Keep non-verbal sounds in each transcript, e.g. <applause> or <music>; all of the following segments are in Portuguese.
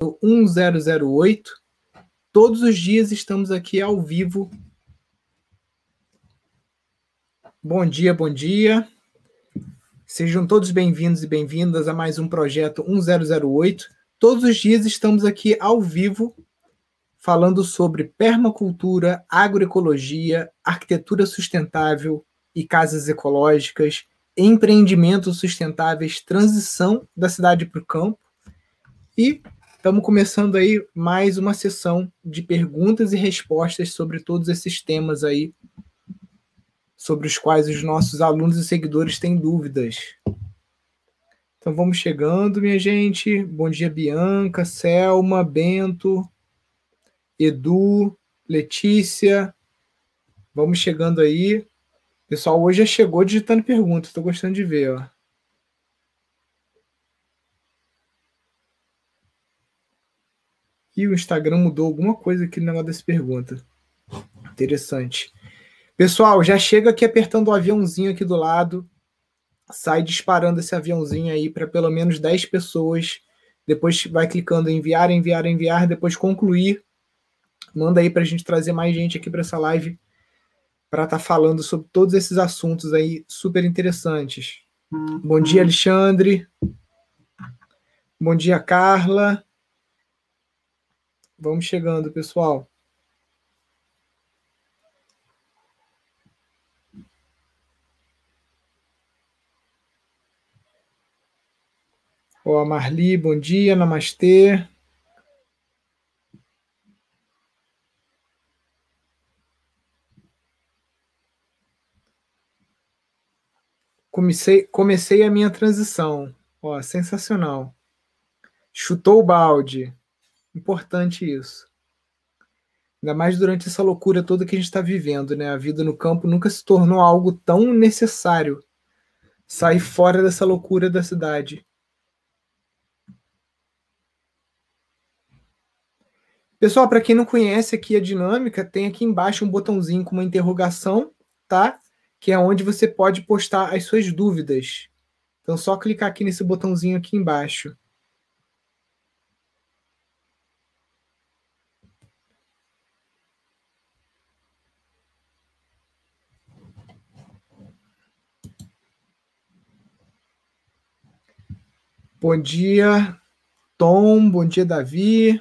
1008. Todos os dias estamos aqui ao vivo. Bom dia, bom dia. Sejam todos bem-vindos e bem-vindas a mais um projeto 1008. Todos os dias estamos aqui ao vivo falando sobre permacultura, agroecologia, arquitetura sustentável e casas ecológicas, empreendimentos sustentáveis, transição da cidade para o campo. E estamos começando aí mais uma sessão de perguntas e respostas sobre todos esses temas aí, sobre os quais os nossos alunos e seguidores têm dúvidas. Então vamos chegando, minha gente. Bom dia, Bianca, Selma, Bento, Edu, Letícia. Vamos chegando aí. Pessoal, hoje já chegou digitando perguntas. Estou gostando de ver, ó. E o Instagram mudou alguma coisa aqui no negócio dessa pergunta. Interessante. Pessoal, já chega aqui apertando o aviãozinho aqui do lado. Sai disparando esse aviãozinho aí para pelo menos 10 pessoas. Depois vai clicando em enviar, enviar, enviar. Depois concluir. Manda aí para a gente trazer mais gente aqui para essa live para estar tá falando sobre todos esses assuntos aí super interessantes. Uhum. Bom dia, Alexandre. Bom dia, Carla. Vamos chegando, pessoal. Ó, Marli, bom dia, namastê. Comecei, comecei a minha transição. Ó, sensacional. Chutou o balde. Importante isso. Ainda mais durante essa loucura toda que a gente está vivendo, né? A vida no campo nunca se tornou algo tão necessário. Sair fora dessa loucura da cidade. Pessoal, para quem não conhece aqui a dinâmica, tem aqui embaixo um botãozinho com uma interrogação, tá? que é onde você pode postar as suas dúvidas. Então, só clicar aqui nesse botãozinho aqui embaixo. Bom dia, Tom. Bom dia, Davi.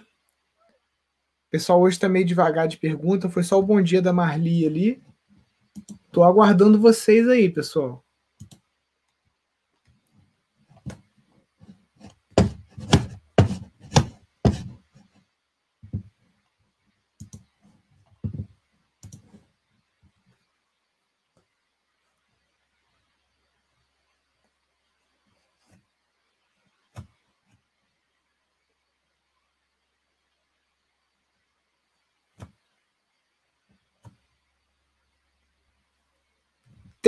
Pessoal hoje está meio devagar de pergunta. Foi só o bom dia da Marli ali. Tô aguardando vocês aí, pessoal.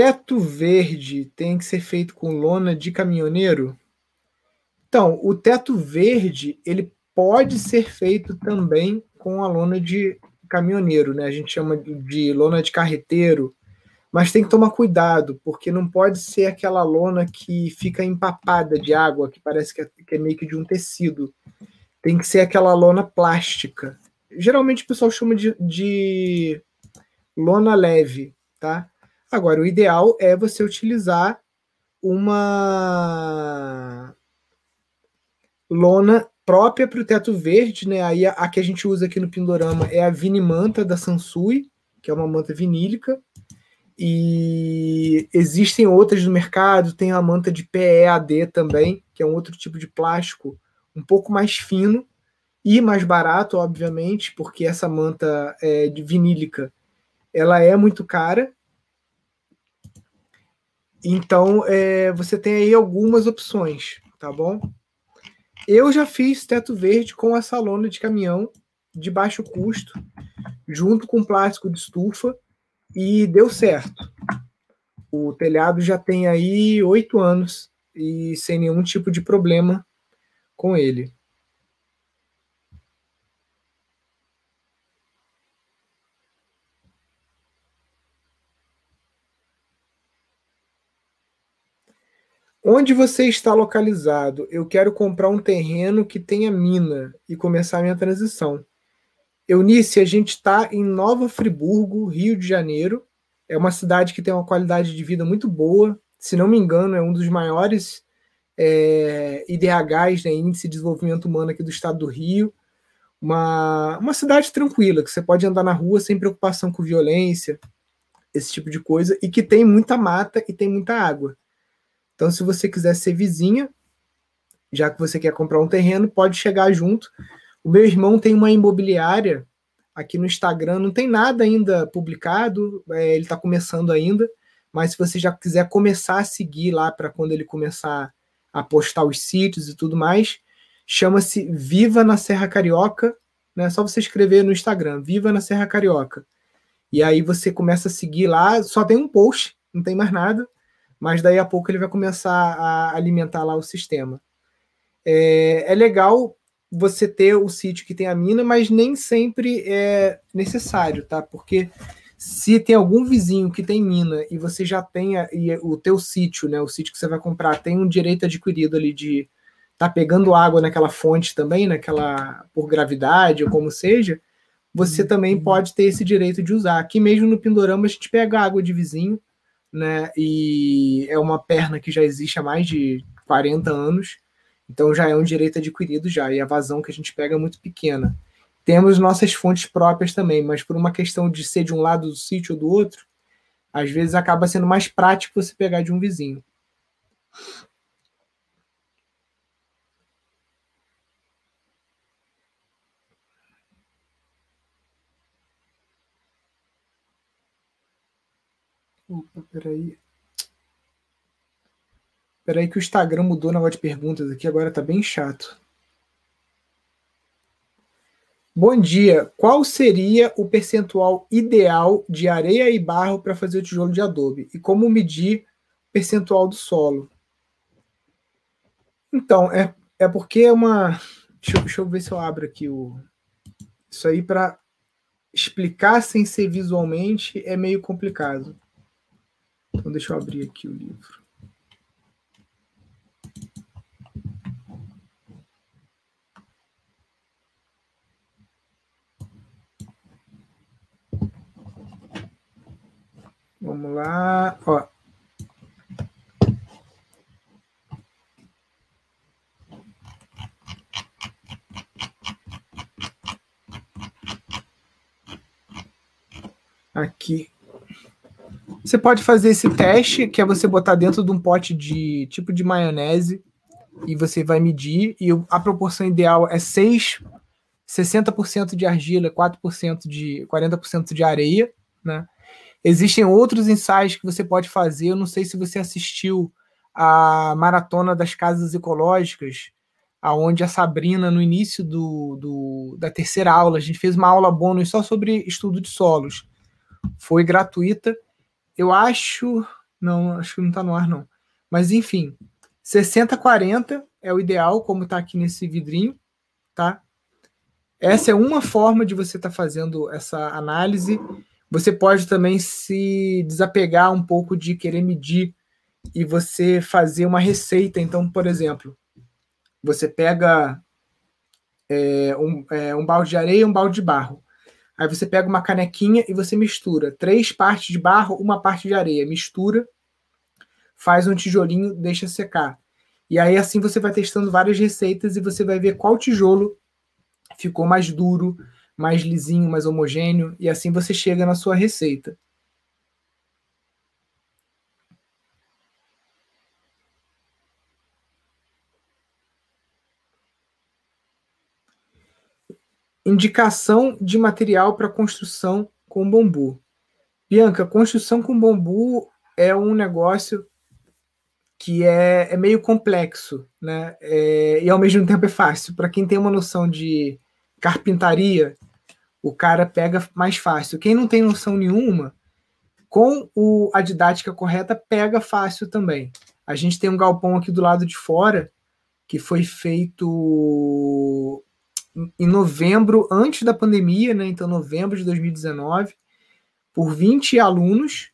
Teto verde tem que ser feito com lona de caminhoneiro? Então, o teto verde ele pode ser feito também com a lona de caminhoneiro, né? A gente chama de lona de carreteiro, mas tem que tomar cuidado, porque não pode ser aquela lona que fica empapada de água, que parece que é, que é meio que de um tecido. Tem que ser aquela lona plástica. Geralmente o pessoal chama de, de lona leve, tá? Agora, o ideal é você utilizar uma lona própria para o teto verde, né? Aí a, a, que a gente usa aqui no Pindorama é a Vinimanta da Sansui, que é uma manta vinílica. E existem outras no mercado, tem a manta de PEAD também, que é um outro tipo de plástico um pouco mais fino e mais barato, obviamente, porque essa manta é, de vinílica ela é muito cara então, é, você tem aí algumas opções, tá bom? Eu já fiz teto verde com essa lona de caminhão de baixo custo, junto com plástico de estufa, e deu certo. O telhado já tem aí oito anos e sem nenhum tipo de problema com ele. Onde você está localizado? Eu quero comprar um terreno que tenha mina e começar a minha transição. Eunice, a gente está em Nova Friburgo, Rio de Janeiro. É uma cidade que tem uma qualidade de vida muito boa. Se não me engano, é um dos maiores é, IDHs, né, Índice de Desenvolvimento Humano aqui do estado do Rio. Uma, uma cidade tranquila, que você pode andar na rua sem preocupação com violência, esse tipo de coisa, e que tem muita mata e tem muita água. Então, se você quiser ser vizinha, já que você quer comprar um terreno, pode chegar junto. O meu irmão tem uma imobiliária aqui no Instagram, não tem nada ainda publicado, é, ele está começando ainda, mas se você já quiser começar a seguir lá para quando ele começar a postar os sítios e tudo mais, chama-se Viva na Serra Carioca, né? Só você escrever no Instagram, Viva na Serra Carioca. E aí você começa a seguir lá, só tem um post, não tem mais nada mas daí a pouco ele vai começar a alimentar lá o sistema. É, é legal você ter o sítio que tem a mina, mas nem sempre é necessário, tá? Porque se tem algum vizinho que tem mina e você já tem a, e o teu sítio, né, o sítio que você vai comprar, tem um direito adquirido ali de tá pegando água naquela fonte também, naquela por gravidade ou como seja, você também uhum. pode ter esse direito de usar. Aqui mesmo no Pindorama a gente pega água de vizinho, né? E é uma perna que já existe há mais de 40 anos, então já é um direito adquirido já, e a vazão que a gente pega é muito pequena. Temos nossas fontes próprias também, mas por uma questão de ser de um lado do sítio ou do outro, às vezes acaba sendo mais prático você pegar de um vizinho. Opa, peraí. Peraí que o Instagram mudou o negócio de perguntas aqui, agora tá bem chato. Bom dia. Qual seria o percentual ideal de areia e barro para fazer o tijolo de adobe? E como medir o percentual do solo? Então, é, é porque é uma. Deixa eu, deixa eu ver se eu abro aqui o. Isso aí para explicar sem ser visualmente é meio complicado. Então, deixa eu abrir aqui o livro. Vamos lá. Ó. Aqui. Você pode fazer esse teste, que é você botar dentro de um pote de tipo de maionese e você vai medir e a proporção ideal é 6 60% de argila, 4% de 40% de areia, né? Existem outros ensaios que você pode fazer, eu não sei se você assistiu a maratona das casas ecológicas, aonde a Sabrina no início do, do, da terceira aula, a gente fez uma aula bônus só sobre estudo de solos. Foi gratuita eu acho. Não, acho que não está no ar, não. Mas enfim, 60-40 é o ideal, como está aqui nesse vidrinho, tá? Essa é uma forma de você estar tá fazendo essa análise. Você pode também se desapegar um pouco de querer medir e você fazer uma receita. Então, por exemplo, você pega é, um, é, um balde de areia e um balde de barro. Aí você pega uma canequinha e você mistura três partes de barro, uma parte de areia, mistura, faz um tijolinho, deixa secar. E aí assim você vai testando várias receitas e você vai ver qual tijolo ficou mais duro, mais lisinho, mais homogêneo, e assim você chega na sua receita. Indicação de material para construção com bambu. Bianca, construção com bambu é um negócio que é, é meio complexo, né? É, e ao mesmo tempo é fácil. Para quem tem uma noção de carpintaria, o cara pega mais fácil. Quem não tem noção nenhuma, com o, a didática correta, pega fácil também. A gente tem um galpão aqui do lado de fora que foi feito em novembro, antes da pandemia, né? Então, novembro de 2019, por 20 alunos,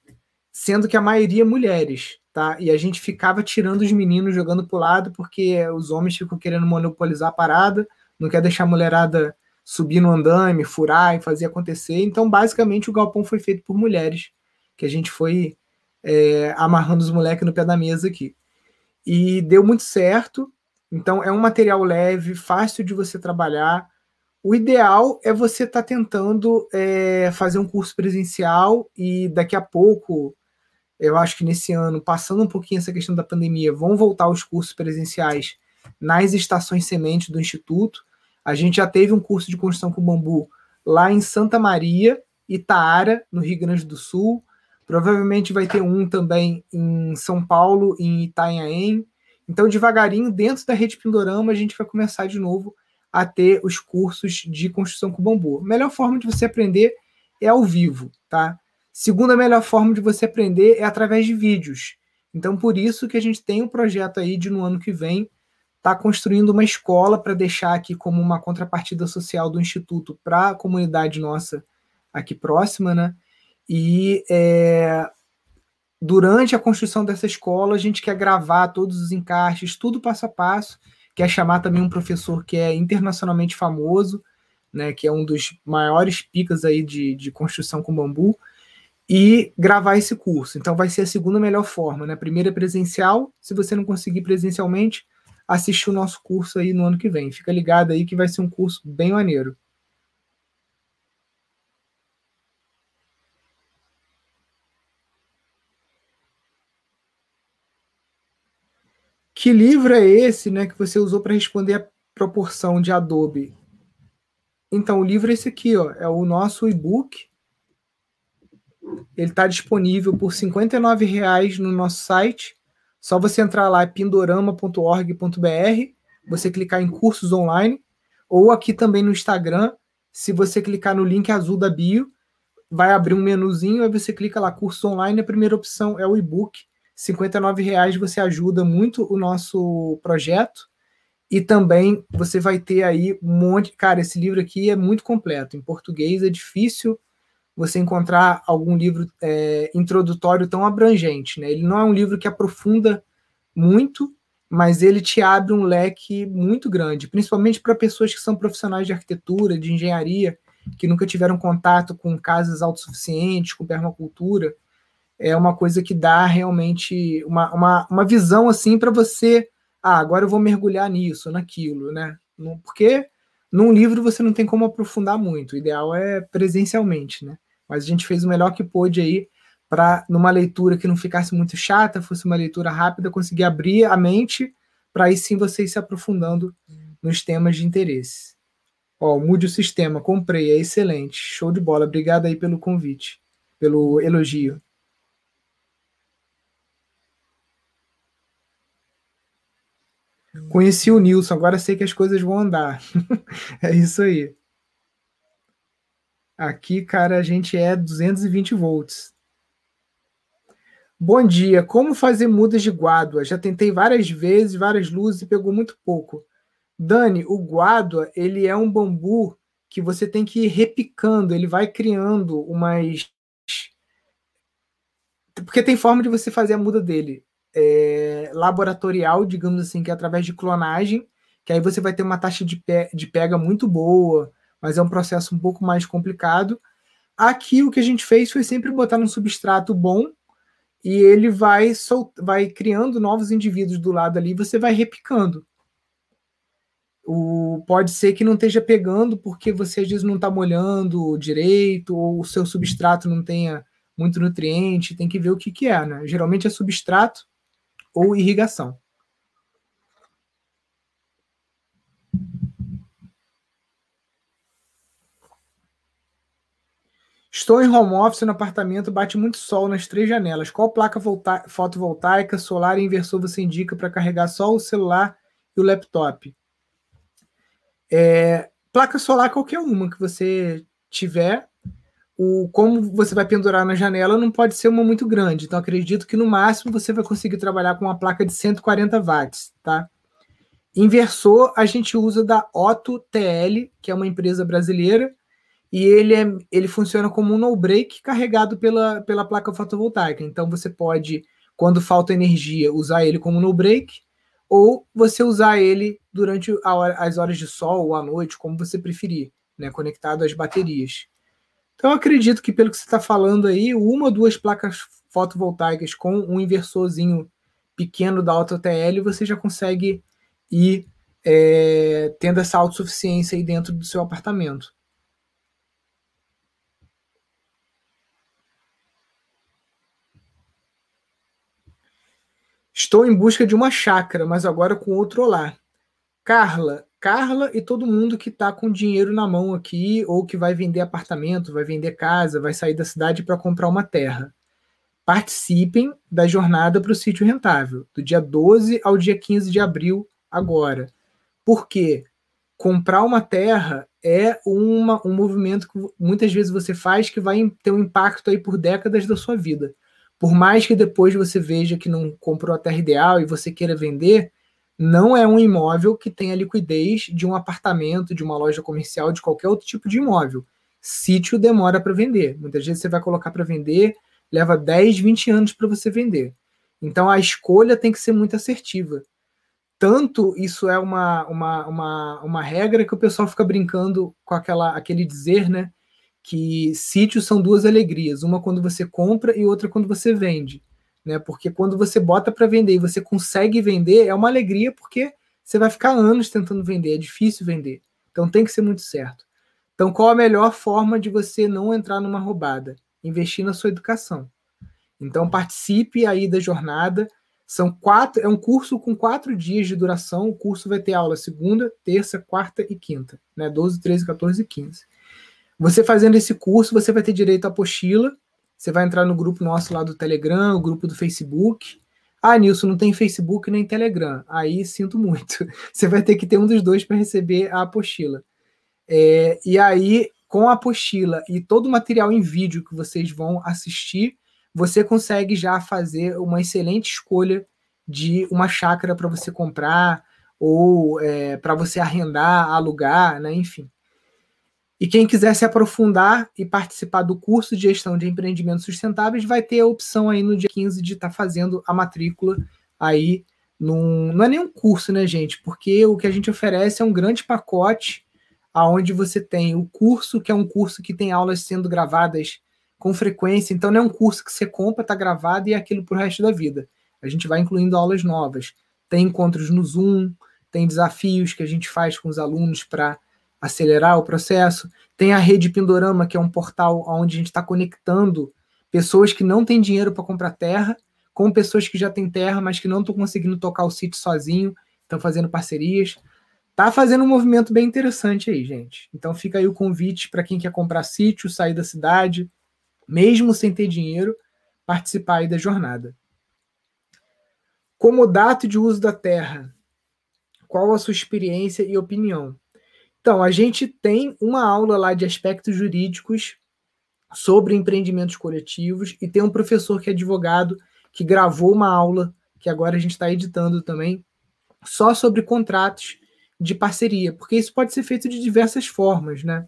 sendo que a maioria mulheres, tá? E a gente ficava tirando os meninos jogando pro lado porque os homens ficam querendo monopolizar a parada, não quer deixar a mulherada subir no andame, furar e fazer acontecer. Então, basicamente, o galpão foi feito por mulheres, que a gente foi é, amarrando os moleques no pé da mesa aqui. E deu muito certo. Então, é um material leve, fácil de você trabalhar. O ideal é você estar tá tentando é, fazer um curso presencial e daqui a pouco, eu acho que nesse ano, passando um pouquinho essa questão da pandemia, vão voltar os cursos presenciais nas estações sementes do Instituto. A gente já teve um curso de construção com bambu lá em Santa Maria, Itaara, no Rio Grande do Sul. Provavelmente vai ter um também em São Paulo, em Itanhaém. Então, devagarinho, dentro da rede Pindorama, a gente vai começar de novo a ter os cursos de construção com bambu. A melhor forma de você aprender é ao vivo, tá? Segunda melhor forma de você aprender é através de vídeos. Então, por isso que a gente tem um projeto aí de no ano que vem tá construindo uma escola para deixar aqui como uma contrapartida social do instituto para a comunidade nossa aqui próxima, né? E é, durante a construção dessa escola, a gente quer gravar todos os encaixes, tudo passo a passo, quer chamar também um professor que é internacionalmente famoso, né, que é um dos maiores picas aí de, de construção com bambu, e gravar esse curso. Então vai ser a segunda melhor forma, né? Primeiro é presencial, se você não conseguir presencialmente, assistir o nosso curso aí no ano que vem. Fica ligado aí que vai ser um curso bem maneiro. Que livro é esse, né, que você usou para responder a proporção de Adobe? Então, o livro é esse aqui, ó, é o nosso e-book. Ele está disponível por R$ 59,00 no nosso site. Só você entrar lá, pindorama.org.br, você clicar em cursos online, ou aqui também no Instagram, se você clicar no link azul da bio, vai abrir um menuzinho, aí você clica lá, cursos online, a primeira opção é o e-book. R$ reais você ajuda muito o nosso projeto e também você vai ter aí um monte. Cara, esse livro aqui é muito completo. Em português é difícil você encontrar algum livro é, introdutório tão abrangente. Né? Ele não é um livro que aprofunda muito, mas ele te abre um leque muito grande, principalmente para pessoas que são profissionais de arquitetura, de engenharia, que nunca tiveram contato com casas autossuficientes, com permacultura é uma coisa que dá realmente uma, uma, uma visão assim para você. Ah, agora eu vou mergulhar nisso, naquilo, né? Porque num livro você não tem como aprofundar muito. O ideal é presencialmente, né? Mas a gente fez o melhor que pôde aí para, numa leitura que não ficasse muito chata, fosse uma leitura rápida, conseguir abrir a mente para aí sim você ir se aprofundando nos temas de interesse. Ó, mude o sistema, comprei, é excelente, show de bola. Obrigado aí pelo convite, pelo elogio. Conheci o Nilson, agora sei que as coisas vão andar. <laughs> é isso aí. Aqui, cara, a gente é 220 volts. Bom dia. Como fazer mudas de guádua? Já tentei várias vezes, várias luzes e pegou muito pouco. Dani, o guádua, ele é um bambu que você tem que ir repicando, ele vai criando umas porque tem forma de você fazer a muda dele é, laboratorial, digamos assim, que é através de clonagem, que aí você vai ter uma taxa de, pe de pega muito boa, mas é um processo um pouco mais complicado. Aqui o que a gente fez foi sempre botar um substrato bom e ele vai, vai criando novos indivíduos do lado ali, você vai repicando. O, pode ser que não esteja pegando porque você às vezes não está molhando direito, ou o seu substrato não tenha muito nutriente, tem que ver o que, que é, né? Geralmente é substrato ou irrigação. Estou em home office no apartamento, bate muito sol nas três janelas. Qual placa fotovoltaica, solar e inversor você indica para carregar só o celular e o laptop? É, placa solar qualquer uma que você tiver, o como você vai pendurar na janela não pode ser uma muito grande. Então, acredito que no máximo você vai conseguir trabalhar com uma placa de 140 watts, tá? Inversor, a gente usa da Otto TL, que é uma empresa brasileira, e ele, é, ele funciona como um no-break carregado pela, pela placa fotovoltaica. Então você pode, quando falta energia, usar ele como no-break, ou você usar ele durante hora, as horas de sol ou à noite, como você preferir, né, conectado às baterias. Então acredito que pelo que você está falando aí, uma ou duas placas fotovoltaicas com um inversorzinho pequeno da AutoTL, você já consegue ir é, tendo essa autossuficiência aí dentro do seu apartamento. Estou em busca de uma chácara, mas agora com outro olá. Carla, Carla e todo mundo que está com dinheiro na mão aqui, ou que vai vender apartamento, vai vender casa, vai sair da cidade para comprar uma terra. Participem da jornada para o sítio rentável, do dia 12 ao dia 15 de abril, agora. Porque comprar uma terra é uma, um movimento que muitas vezes você faz que vai ter um impacto aí por décadas da sua vida. Por mais que depois você veja que não comprou a terra ideal e você queira vender, não é um imóvel que tenha liquidez de um apartamento, de uma loja comercial, de qualquer outro tipo de imóvel. Sítio demora para vender. Muitas vezes você vai colocar para vender, leva 10, 20 anos para você vender. Então a escolha tem que ser muito assertiva. Tanto isso é uma, uma, uma, uma regra que o pessoal fica brincando com aquela, aquele dizer, né? que sítios são duas alegrias, uma quando você compra e outra quando você vende, né? Porque quando você bota para vender e você consegue vender, é uma alegria porque você vai ficar anos tentando vender, é difícil vender. Então tem que ser muito certo. Então qual a melhor forma de você não entrar numa roubada? Investir na sua educação. Então participe aí da jornada. São quatro, é um curso com quatro dias de duração. O curso vai ter aula segunda, terça, quarta e quinta, né? 12, 13, 14 e 15. Você fazendo esse curso, você vai ter direito à apostila. Você vai entrar no grupo nosso lá do Telegram, o grupo do Facebook. Ah, Nilson, não tem Facebook nem Telegram. Aí sinto muito. <laughs> Você vai ter que ter um dos dois para receber a apostila. É, e aí, com a apostila e todo o material em vídeo que vocês vão assistir, você consegue já fazer uma excelente escolha de uma chácara para você comprar ou é, para você arrendar, alugar, né? enfim. E quem quiser se aprofundar e participar do curso de gestão de empreendimentos sustentáveis vai ter a opção aí no dia 15 de estar tá fazendo a matrícula aí num, não é nem um curso, né, gente? Porque o que a gente oferece é um grande pacote aonde você tem o curso, que é um curso que tem aulas sendo gravadas com frequência, então não é um curso que você compra, está gravado e é aquilo para o resto da vida. A gente vai incluindo aulas novas. Tem encontros no Zoom, tem desafios que a gente faz com os alunos para acelerar o processo. Tem a rede Pindorama, que é um portal onde a gente está conectando pessoas que não têm dinheiro para comprar terra com pessoas que já têm terra, mas que não estão conseguindo tocar o sítio sozinho, estão fazendo parcerias. Tá fazendo um movimento bem interessante aí, gente. Então fica aí o convite para quem quer comprar sítio, sair da cidade, mesmo sem ter dinheiro, participar aí da jornada. Como data de uso da terra, qual a sua experiência e opinião? Então, a gente tem uma aula lá de aspectos jurídicos sobre empreendimentos coletivos e tem um professor que é advogado que gravou uma aula que agora a gente está editando também só sobre contratos de parceria, porque isso pode ser feito de diversas formas, né?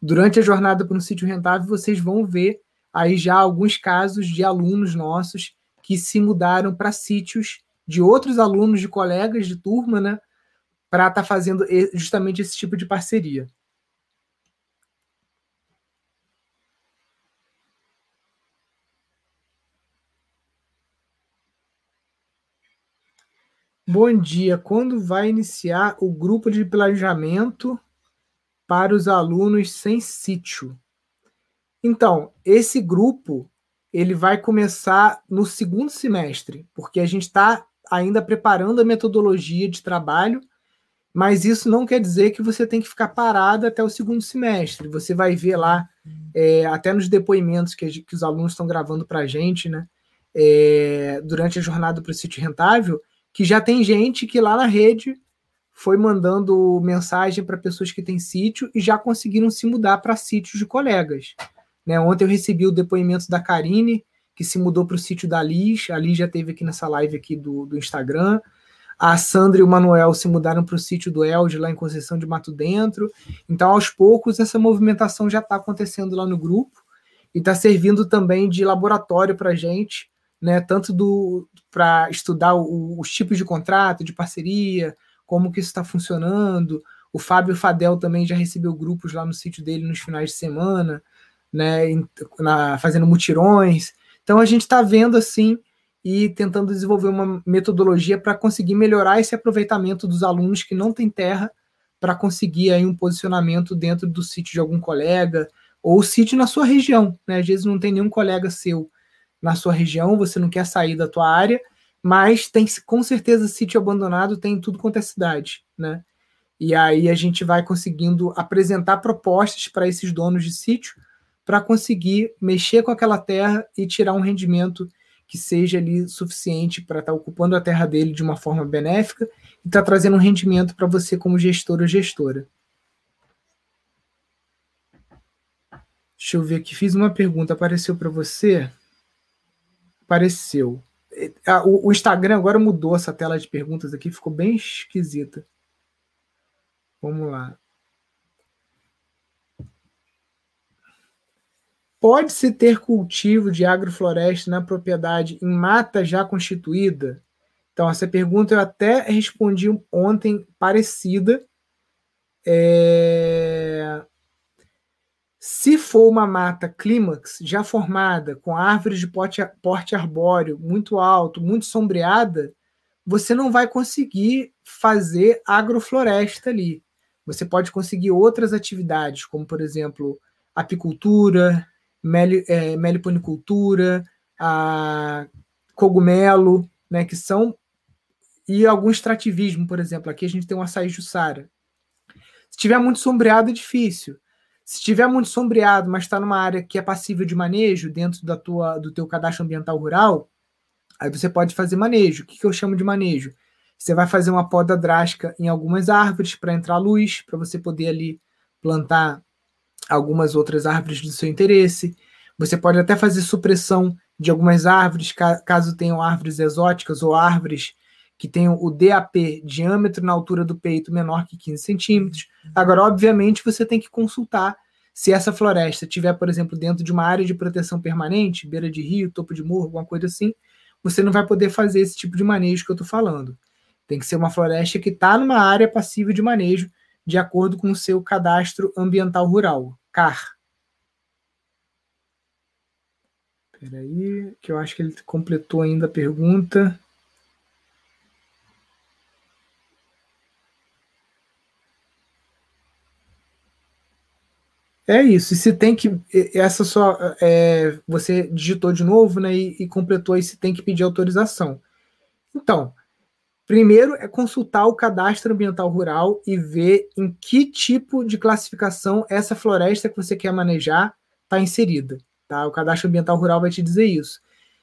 Durante a jornada para um sítio rentável, vocês vão ver aí já alguns casos de alunos nossos que se mudaram para sítios de outros alunos, de colegas de turma, né? Para estar tá fazendo justamente esse tipo de parceria. Bom dia. Quando vai iniciar o grupo de planejamento para os alunos sem sítio? Então, esse grupo ele vai começar no segundo semestre, porque a gente está ainda preparando a metodologia de trabalho mas isso não quer dizer que você tem que ficar parado até o segundo semestre. Você vai ver lá, é, até nos depoimentos que, que, os alunos estão gravando para a gente, né, é, durante a jornada para o sítio rentável, que já tem gente que lá na rede foi mandando mensagem para pessoas que têm sítio e já conseguiram se mudar para sítios de colegas. Né, ontem eu recebi o depoimento da Karine, que se mudou para o sítio da Liz. A Liz já teve aqui nessa live aqui do, do Instagram. A Sandra e o Manuel se mudaram para o sítio do Elde, lá em Conceição de Mato Dentro. Então, aos poucos, essa movimentação já está acontecendo lá no grupo e está servindo também de laboratório para a gente, né? Tanto para estudar o, os tipos de contrato, de parceria, como que isso está funcionando. O Fábio Fadel também já recebeu grupos lá no sítio dele nos finais de semana, né? Na, fazendo mutirões. Então a gente está vendo assim e tentando desenvolver uma metodologia para conseguir melhorar esse aproveitamento dos alunos que não têm terra para conseguir aí um posicionamento dentro do sítio de algum colega ou sítio na sua região, né? Às vezes não tem nenhum colega seu na sua região, você não quer sair da tua área, mas tem com certeza sítio abandonado tem tudo quanto é cidade, né? E aí a gente vai conseguindo apresentar propostas para esses donos de sítio para conseguir mexer com aquela terra e tirar um rendimento que seja ali suficiente para estar tá ocupando a terra dele de uma forma benéfica e estar tá trazendo um rendimento para você como gestor ou gestora. Deixa eu ver aqui, fiz uma pergunta, apareceu para você? Apareceu. O, Instagram agora mudou essa tela de perguntas aqui, ficou bem esquisita. Vamos lá. Pode-se ter cultivo de agrofloresta na propriedade em mata já constituída? Então, essa pergunta eu até respondi ontem, parecida. É... Se for uma mata clímax já formada, com árvores de porte, porte arbóreo muito alto, muito sombreada, você não vai conseguir fazer agrofloresta ali. Você pode conseguir outras atividades, como, por exemplo, apicultura, é, meliponicultura, a cogumelo, né, que são e algum extrativismo, por exemplo. Aqui a gente tem um açaí jussara. Se tiver muito sombreado, é difícil. Se tiver muito sombreado, mas está numa área que é passível de manejo dentro da tua, do teu cadastro ambiental rural, aí você pode fazer manejo. O que, que eu chamo de manejo? Você vai fazer uma poda drástica em algumas árvores para entrar luz, para você poder ali plantar algumas outras árvores do seu interesse. Você pode até fazer supressão de algumas árvores, caso tenham árvores exóticas ou árvores que tenham o DAP, diâmetro na altura do peito, menor que 15 centímetros. Agora, obviamente, você tem que consultar se essa floresta estiver, por exemplo, dentro de uma área de proteção permanente, beira de rio, topo de morro, alguma coisa assim, você não vai poder fazer esse tipo de manejo que eu estou falando. Tem que ser uma floresta que está numa área passível de manejo, de acordo com o seu cadastro ambiental rural, CAR. Espera aí, que eu acho que ele completou ainda a pergunta. É isso. E se tem que. Essa só. É, você digitou de novo, né? E, e completou aí se tem que pedir autorização. Então, Primeiro é consultar o cadastro ambiental rural e ver em que tipo de classificação essa floresta que você quer manejar está inserida. Tá? O cadastro ambiental rural vai te dizer isso.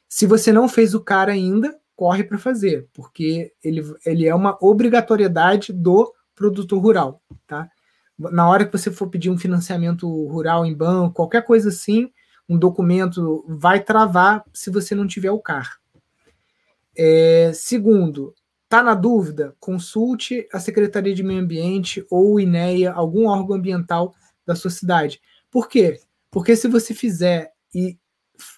Se você não fez o CAR ainda, corre para fazer, porque ele, ele é uma obrigatoriedade do produtor rural. Tá? Na hora que você for pedir um financiamento rural em banco, qualquer coisa assim, um documento vai travar se você não tiver o CAR. É, segundo, Tá na dúvida? Consulte a Secretaria de Meio Ambiente ou o INEA, algum órgão ambiental da sua cidade. Por quê? Porque se você fizer e,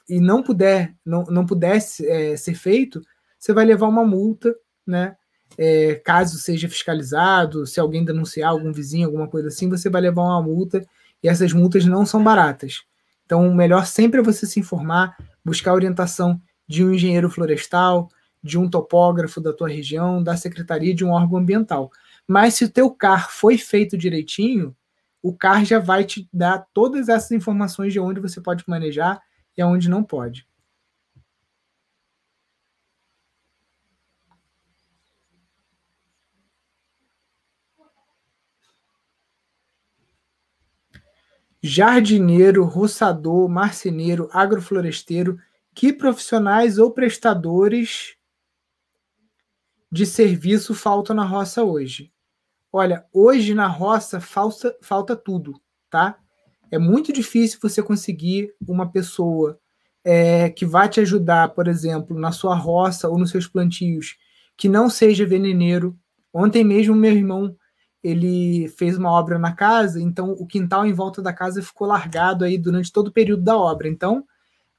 e não puder, não, não pudesse é, ser feito, você vai levar uma multa, né? É, caso seja fiscalizado, se alguém denunciar algum vizinho, alguma coisa assim, você vai levar uma multa e essas multas não são baratas. Então, o melhor sempre é você se informar, buscar orientação de um engenheiro florestal, de um topógrafo da tua região, da secretaria de um órgão ambiental. Mas se o teu CAR foi feito direitinho, o CAR já vai te dar todas essas informações de onde você pode manejar e aonde não pode. Jardineiro, roçador, marceneiro, agrofloresteiro, que profissionais ou prestadores de serviço falta na roça hoje? Olha, hoje na roça falta, falta tudo, tá? É muito difícil você conseguir uma pessoa é, que vai te ajudar, por exemplo, na sua roça ou nos seus plantios, que não seja veneneiro. Ontem mesmo meu irmão ele fez uma obra na casa, então o quintal em volta da casa ficou largado aí durante todo o período da obra. Então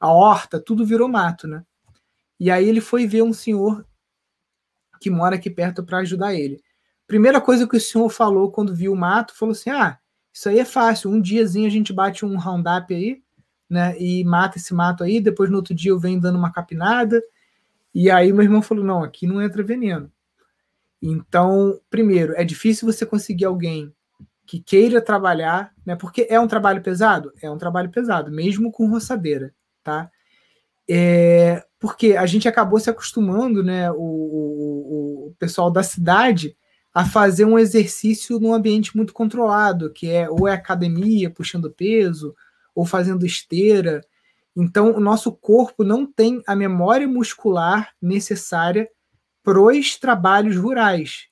a horta, tudo virou mato, né? E aí ele foi ver um senhor que mora aqui perto para ajudar ele. Primeira coisa que o senhor falou quando viu o mato, falou assim: "Ah, isso aí é fácil, um diazinho a gente bate um roundup aí, né, e mata esse mato aí, depois no outro dia eu venho dando uma capinada". E aí meu irmão falou: "Não, aqui não entra veneno". Então, primeiro, é difícil você conseguir alguém que queira trabalhar, né? Porque é um trabalho pesado? É um trabalho pesado, mesmo com roçadeira, tá? É, porque a gente acabou se acostumando, né? O, o, o, pessoal da cidade a fazer um exercício num ambiente muito controlado, que é ou é academia puxando peso, ou fazendo esteira. Então, o nosso corpo não tem a memória muscular necessária pros trabalhos rurais.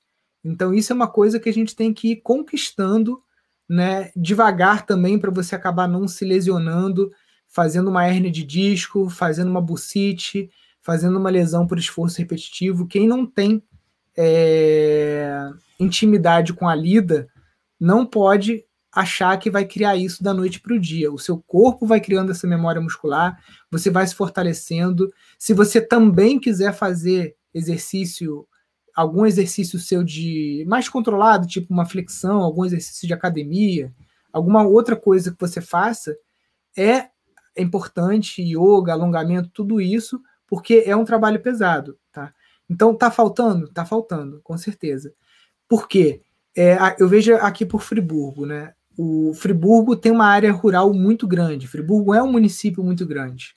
Então, isso é uma coisa que a gente tem que ir conquistando né, devagar também, para você acabar não se lesionando, fazendo uma hernia de disco, fazendo uma bucite, fazendo uma lesão por esforço repetitivo. Quem não tem é, intimidade com a lida não pode achar que vai criar isso da noite para o dia. O seu corpo vai criando essa memória muscular, você vai se fortalecendo. Se você também quiser fazer exercício, algum exercício seu de mais controlado, tipo uma flexão, algum exercício de academia, alguma outra coisa que você faça, é importante, yoga, alongamento, tudo isso, porque é um trabalho pesado, tá? Então tá faltando? Tá faltando, com certeza. Por quê? É, eu vejo aqui por Friburgo, né? O Friburgo tem uma área rural muito grande. Friburgo é um município muito grande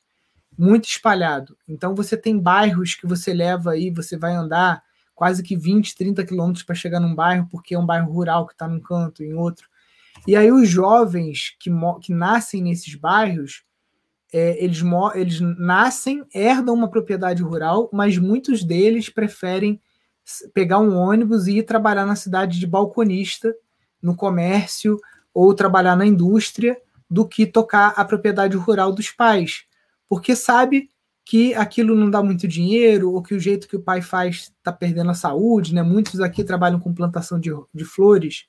muito espalhado. Então você tem bairros que você leva aí, você vai andar quase que 20, 30 quilômetros para chegar num bairro, porque é um bairro rural que está num canto, em outro. E aí os jovens que, que nascem nesses bairros, é, eles, eles nascem, herdam uma propriedade rural, mas muitos deles preferem pegar um ônibus e ir trabalhar na cidade de balconista, no comércio ou trabalhar na indústria, do que tocar a propriedade rural dos pais porque sabe que aquilo não dá muito dinheiro, ou que o jeito que o pai faz está perdendo a saúde, né? Muitos aqui trabalham com plantação de, de flores,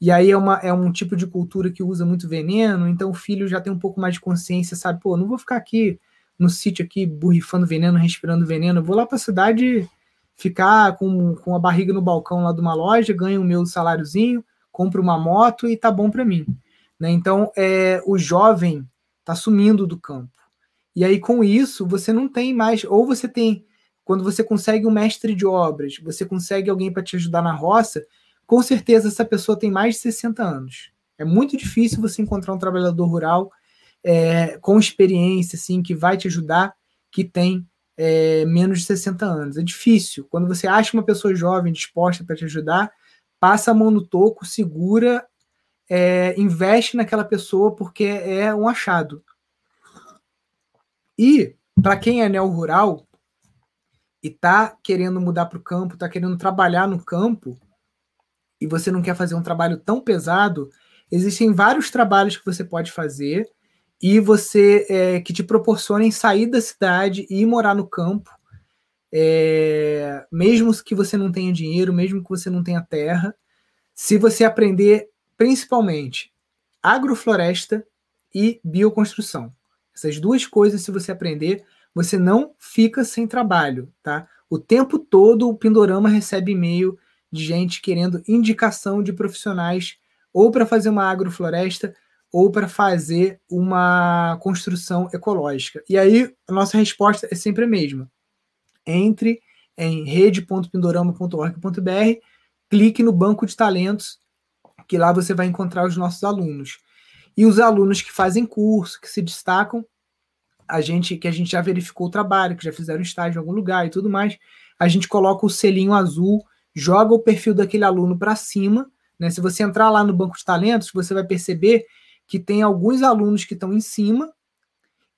e aí é, uma, é um tipo de cultura que usa muito veneno, então o filho já tem um pouco mais de consciência, sabe? Pô, não vou ficar aqui no sítio aqui borrifando veneno, respirando veneno, vou lá para a cidade ficar com, com a barriga no balcão lá de uma loja, ganho o meu saláriozinho, compro uma moto e tá bom para mim. Né? Então, é, o jovem está sumindo do campo. E aí, com isso, você não tem mais. Ou você tem. Quando você consegue um mestre de obras, você consegue alguém para te ajudar na roça, com certeza essa pessoa tem mais de 60 anos. É muito difícil você encontrar um trabalhador rural é, com experiência, assim, que vai te ajudar, que tem é, menos de 60 anos. É difícil. Quando você acha uma pessoa jovem disposta para te ajudar, passa a mão no toco, segura, é, investe naquela pessoa, porque é um achado. E para quem é neo-rural e tá querendo mudar para o campo, tá querendo trabalhar no campo, e você não quer fazer um trabalho tão pesado, existem vários trabalhos que você pode fazer e você é, que te proporcionem sair da cidade e ir morar no campo, é, mesmo que você não tenha dinheiro, mesmo que você não tenha terra, se você aprender principalmente agrofloresta e bioconstrução. Essas duas coisas, se você aprender, você não fica sem trabalho, tá? O tempo todo o Pindorama recebe e-mail de gente querendo indicação de profissionais ou para fazer uma agrofloresta ou para fazer uma construção ecológica. E aí a nossa resposta é sempre a mesma. Entre em rede.pindorama.org.br, clique no banco de talentos, que lá você vai encontrar os nossos alunos. E os alunos que fazem curso, que se destacam, a gente que a gente já verificou o trabalho, que já fizeram estágio em algum lugar e tudo mais, a gente coloca o selinho azul, joga o perfil daquele aluno para cima. Né? Se você entrar lá no banco de talentos, você vai perceber que tem alguns alunos que estão em cima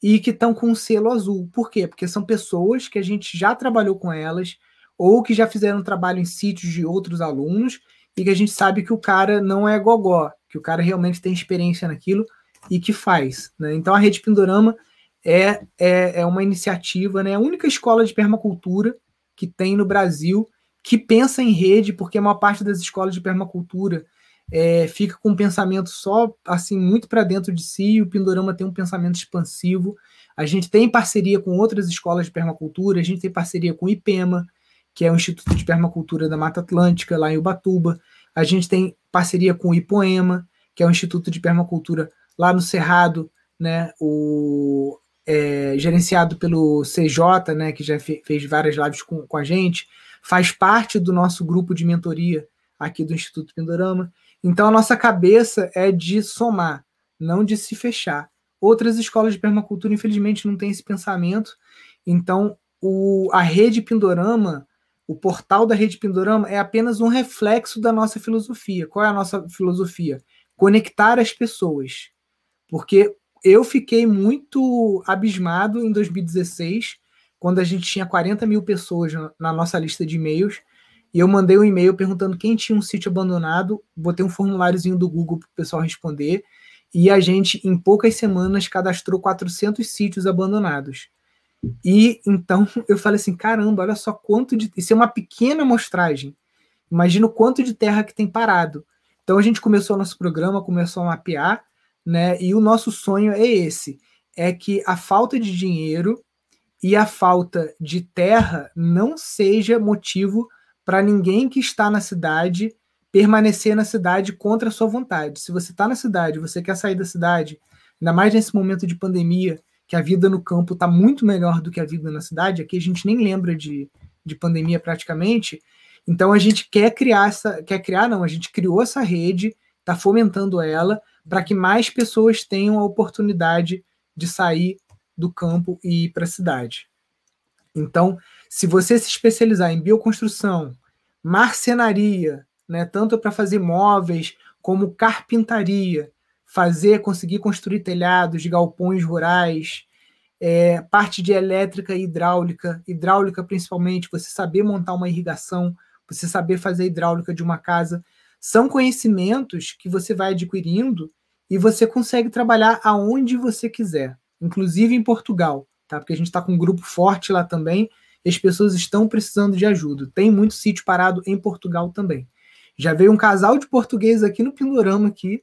e que estão com o selo azul. Por quê? Porque são pessoas que a gente já trabalhou com elas ou que já fizeram trabalho em sítios de outros alunos e que a gente sabe que o cara não é gogó, que o cara realmente tem experiência naquilo e que faz. Né? Então a Rede Pindorama é, é, é uma iniciativa, né? a única escola de permacultura que tem no Brasil que pensa em rede, porque a maior parte das escolas de permacultura é, fica com um pensamento só assim muito para dentro de si, e o Pindorama tem um pensamento expansivo. A gente tem parceria com outras escolas de permacultura, a gente tem parceria com o IPEMA, que é o Instituto de Permacultura da Mata Atlântica, lá em Ubatuba. A gente tem parceria com o IPOEMA, que é o Instituto de Permacultura lá no Cerrado, né, o, é, gerenciado pelo CJ, né, que já fe, fez várias lives com, com a gente, faz parte do nosso grupo de mentoria aqui do Instituto Pindorama. Então a nossa cabeça é de somar, não de se fechar. Outras escolas de permacultura, infelizmente, não têm esse pensamento. Então, o, a rede Pindorama, o portal da rede Pindorama, é apenas um reflexo da nossa filosofia. Qual é a nossa filosofia? Conectar as pessoas. Porque eu fiquei muito abismado em 2016, quando a gente tinha 40 mil pessoas na nossa lista de e-mails, e eu mandei um e-mail perguntando quem tinha um sítio abandonado, botei um formuláriozinho do Google para o pessoal responder, e a gente, em poucas semanas, cadastrou 400 sítios abandonados. E então <laughs> eu falei assim: caramba, olha só quanto de. Isso é uma pequena amostragem. Imagina o quanto de terra que tem parado. Então a gente começou nosso programa, começou a mapear, né? E o nosso sonho é esse: é que a falta de dinheiro e a falta de terra não seja motivo para ninguém que está na cidade permanecer na cidade contra a sua vontade. Se você está na cidade, você quer sair da cidade, ainda mais nesse momento de pandemia, que a vida no campo está muito melhor do que a vida na cidade, aqui a gente nem lembra de, de pandemia praticamente. Então a gente quer criar essa, quer criar não, a gente criou essa rede, está fomentando ela para que mais pessoas tenham a oportunidade de sair do campo e ir para a cidade. Então, se você se especializar em bioconstrução, marcenaria, né, tanto para fazer móveis como carpintaria, fazer, conseguir construir telhados galpões rurais, é, parte de elétrica e hidráulica, hidráulica principalmente, você saber montar uma irrigação, você saber fazer hidráulica de uma casa, são conhecimentos que você vai adquirindo e você consegue trabalhar aonde você quiser, inclusive em Portugal, tá? Porque a gente está com um grupo forte lá também e as pessoas estão precisando de ajuda. Tem muito sítio parado em Portugal também. Já veio um casal de portugueses aqui no Pindorama aqui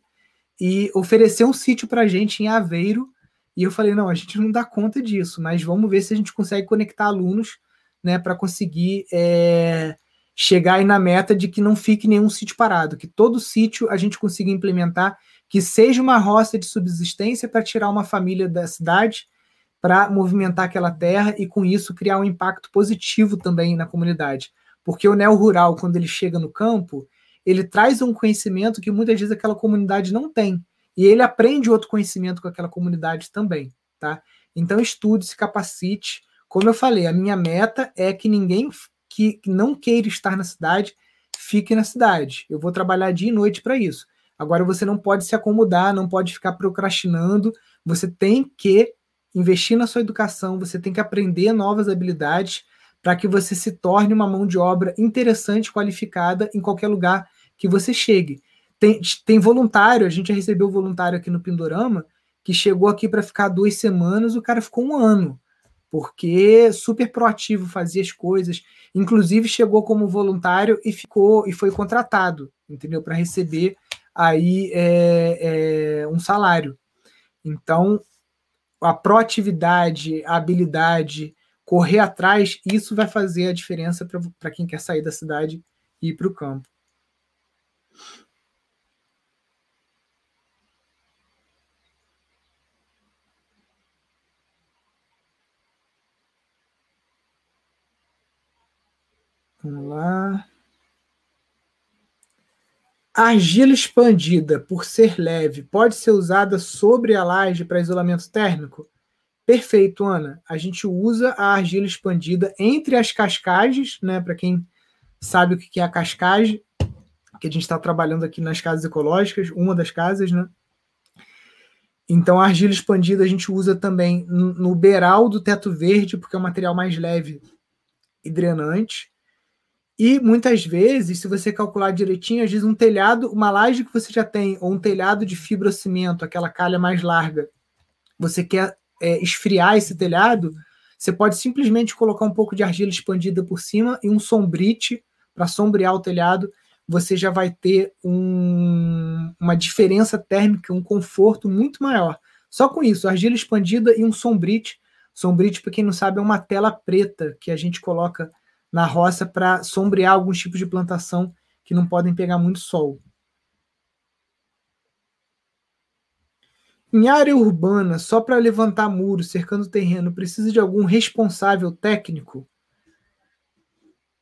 e ofereceu um sítio para a gente em Aveiro. E eu falei, não, a gente não dá conta disso, mas vamos ver se a gente consegue conectar alunos né, para conseguir é, chegar aí na meta de que não fique nenhum sítio parado, que todo sítio a gente consiga implementar, que seja uma roça de subsistência para tirar uma família da cidade, para movimentar aquela terra e com isso criar um impacto positivo também na comunidade. Porque o neo rural, quando ele chega no campo, ele traz um conhecimento que muitas vezes aquela comunidade não tem. E ele aprende outro conhecimento com aquela comunidade também, tá? Então estude, se capacite. Como eu falei, a minha meta é que ninguém que não queira estar na cidade fique na cidade. Eu vou trabalhar dia e noite para isso. Agora você não pode se acomodar, não pode ficar procrastinando. Você tem que investir na sua educação, você tem que aprender novas habilidades para que você se torne uma mão de obra interessante, qualificada em qualquer lugar que você chegue. Tem, tem voluntário, a gente já recebeu voluntário aqui no Pindorama, que chegou aqui para ficar duas semanas, o cara ficou um ano, porque super proativo, fazia as coisas, inclusive chegou como voluntário e ficou e foi contratado, entendeu? Para receber aí é, é, um salário. Então, a proatividade, a habilidade, correr atrás, isso vai fazer a diferença para quem quer sair da cidade e ir para o campo. Vamos lá. Argila expandida, por ser leve, pode ser usada sobre a laje para isolamento térmico? Perfeito, Ana. A gente usa a argila expandida entre as cascagens, né? Para quem sabe o que é a cascagem, que a gente está trabalhando aqui nas casas ecológicas, uma das casas, né? Então, a argila expandida a gente usa também no beiral do teto verde, porque é um material mais leve e drenante. E muitas vezes, se você calcular direitinho, às vezes um telhado, uma laje que você já tem, ou um telhado de fibrocimento, aquela calha mais larga, você quer é, esfriar esse telhado, você pode simplesmente colocar um pouco de argila expandida por cima e um sombrite para sombrear o telhado. Você já vai ter um, uma diferença térmica, um conforto muito maior. Só com isso, argila expandida e um sombrite. Sombrite, para quem não sabe, é uma tela preta que a gente coloca na roça para sombrear alguns tipos de plantação que não podem pegar muito sol. Em área urbana, só para levantar muro, cercando terreno, precisa de algum responsável técnico?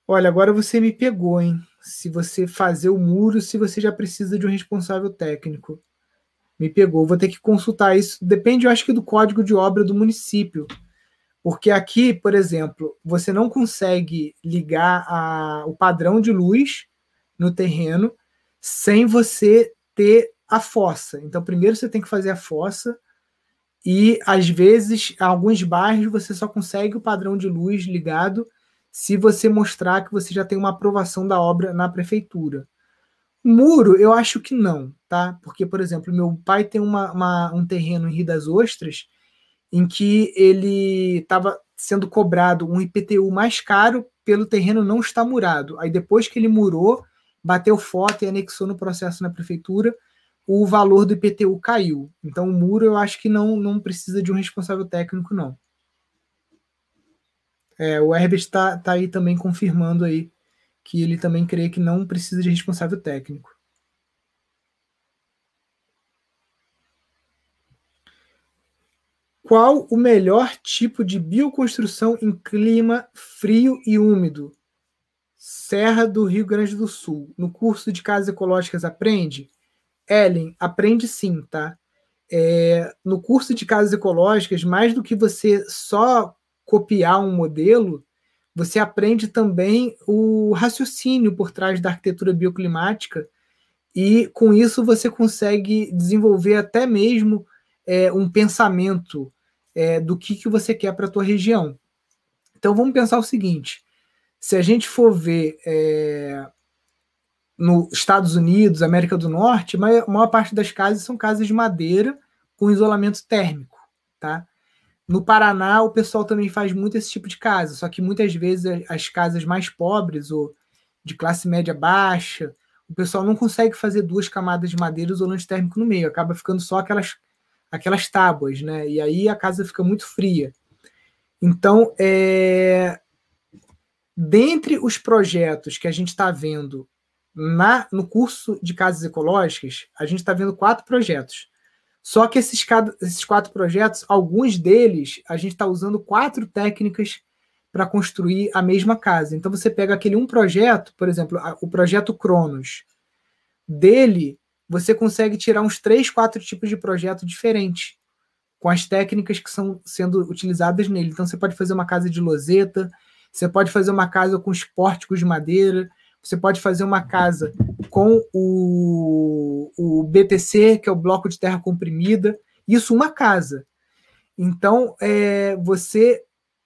Olha, agora você me pegou, hein? Se você fazer o muro, se você já precisa de um responsável técnico. Me pegou. Vou ter que consultar isso. Depende, eu acho que, do código de obra do município. Porque aqui, por exemplo, você não consegue ligar a, o padrão de luz no terreno sem você ter a fossa. Então, primeiro você tem que fazer a fossa e às vezes, em alguns bairros você só consegue o padrão de luz ligado se você mostrar que você já tem uma aprovação da obra na prefeitura. Muro, eu acho que não, tá? Porque, por exemplo, meu pai tem uma, uma um terreno em Rio das Ostras em que ele estava sendo cobrado um IPTU mais caro pelo terreno não estar murado. Aí depois que ele murou, bateu foto e anexou no processo na prefeitura, o valor do IPTU caiu. Então, o muro eu acho que não, não precisa de um responsável técnico, não. É, o Herbert está tá aí também confirmando aí que ele também crê que não precisa de responsável técnico. Qual o melhor tipo de bioconstrução em clima frio e úmido? Serra do Rio Grande do Sul. No curso de Casas Ecológicas aprende? Ellen, aprende sim, tá? É, no curso de casas ecológicas, mais do que você só copiar um modelo, você aprende também o raciocínio por trás da arquitetura bioclimática e com isso você consegue desenvolver até mesmo é, um pensamento é, do que, que você quer para a tua região. Então vamos pensar o seguinte: se a gente for ver é, nos Estados Unidos, América do Norte, a maior parte das casas são casas de madeira com isolamento térmico, tá? No Paraná, o pessoal também faz muito esse tipo de casa, só que muitas vezes as casas mais pobres ou de classe média baixa, o pessoal não consegue fazer duas camadas de madeira isolante térmico no meio, acaba ficando só aquelas, aquelas tábuas, né? E aí a casa fica muito fria. Então, é... dentre os projetos que a gente está vendo na, no curso de casas ecológicas, a gente está vendo quatro projetos. Só que esses, esses quatro projetos, alguns deles, a gente está usando quatro técnicas para construir a mesma casa. Então você pega aquele um projeto, por exemplo, o projeto Cronos. Dele, você consegue tirar uns três, quatro tipos de projeto diferentes com as técnicas que são sendo utilizadas nele. Então você pode fazer uma casa de loseta, você pode fazer uma casa com os pórticos de madeira, você pode fazer uma casa com o, o BTC, que é o bloco de terra comprimida, isso uma casa. Então, é, você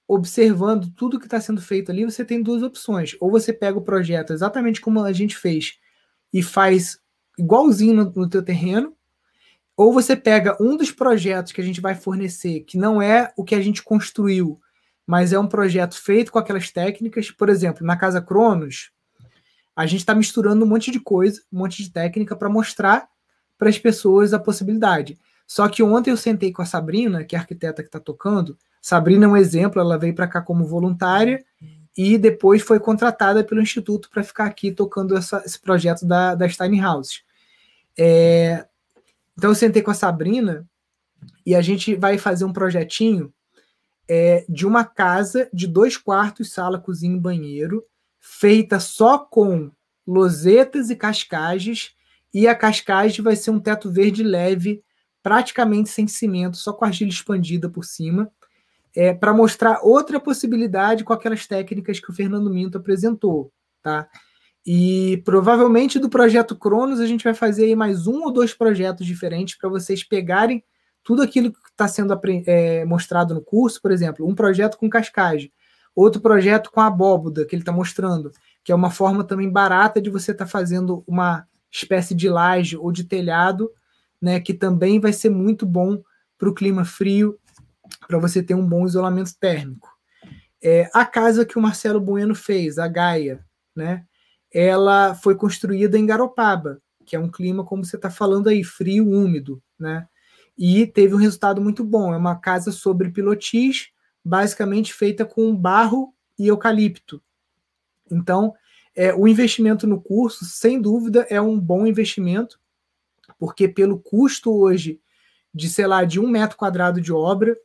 observando tudo que está sendo feito ali, você tem duas opções. Ou você pega o projeto exatamente como a gente fez e faz igualzinho no, no teu terreno, ou você pega um dos projetos que a gente vai fornecer, que não é o que a gente construiu, mas é um projeto feito com aquelas técnicas. Por exemplo, na Casa Cronos, a gente está misturando um monte de coisa, um monte de técnica para mostrar para as pessoas a possibilidade. Só que ontem eu sentei com a Sabrina, que é a arquiteta que está tocando. Sabrina é um exemplo, ela veio para cá como voluntária e depois foi contratada pelo Instituto para ficar aqui tocando essa, esse projeto da, das Tiny Houses. É, então eu sentei com a Sabrina e a gente vai fazer um projetinho é, de uma casa de dois quartos, sala, cozinha e banheiro, feita só com losetas e cascagens, e a cascagem vai ser um teto verde leve, praticamente sem cimento, só com argila expandida por cima, é, para mostrar outra possibilidade com aquelas técnicas que o Fernando Minto apresentou, tá? E provavelmente do projeto Cronos a gente vai fazer aí mais um ou dois projetos diferentes para vocês pegarem tudo aquilo que está sendo é, mostrado no curso, por exemplo, um projeto com cascagem, Outro projeto com abóboda, que ele está mostrando, que é uma forma também barata de você estar tá fazendo uma espécie de laje ou de telhado, né, que também vai ser muito bom para o clima frio, para você ter um bom isolamento térmico. É, a casa que o Marcelo Bueno fez, a Gaia, né? Ela foi construída em Garopaba, que é um clima, como você está falando aí, frio, úmido, né? E teve um resultado muito bom. É uma casa sobre pilotis, basicamente feita com barro e eucalipto. Então, é, o investimento no curso, sem dúvida, é um bom investimento, porque pelo custo hoje de, sei lá, de um metro quadrado de obra,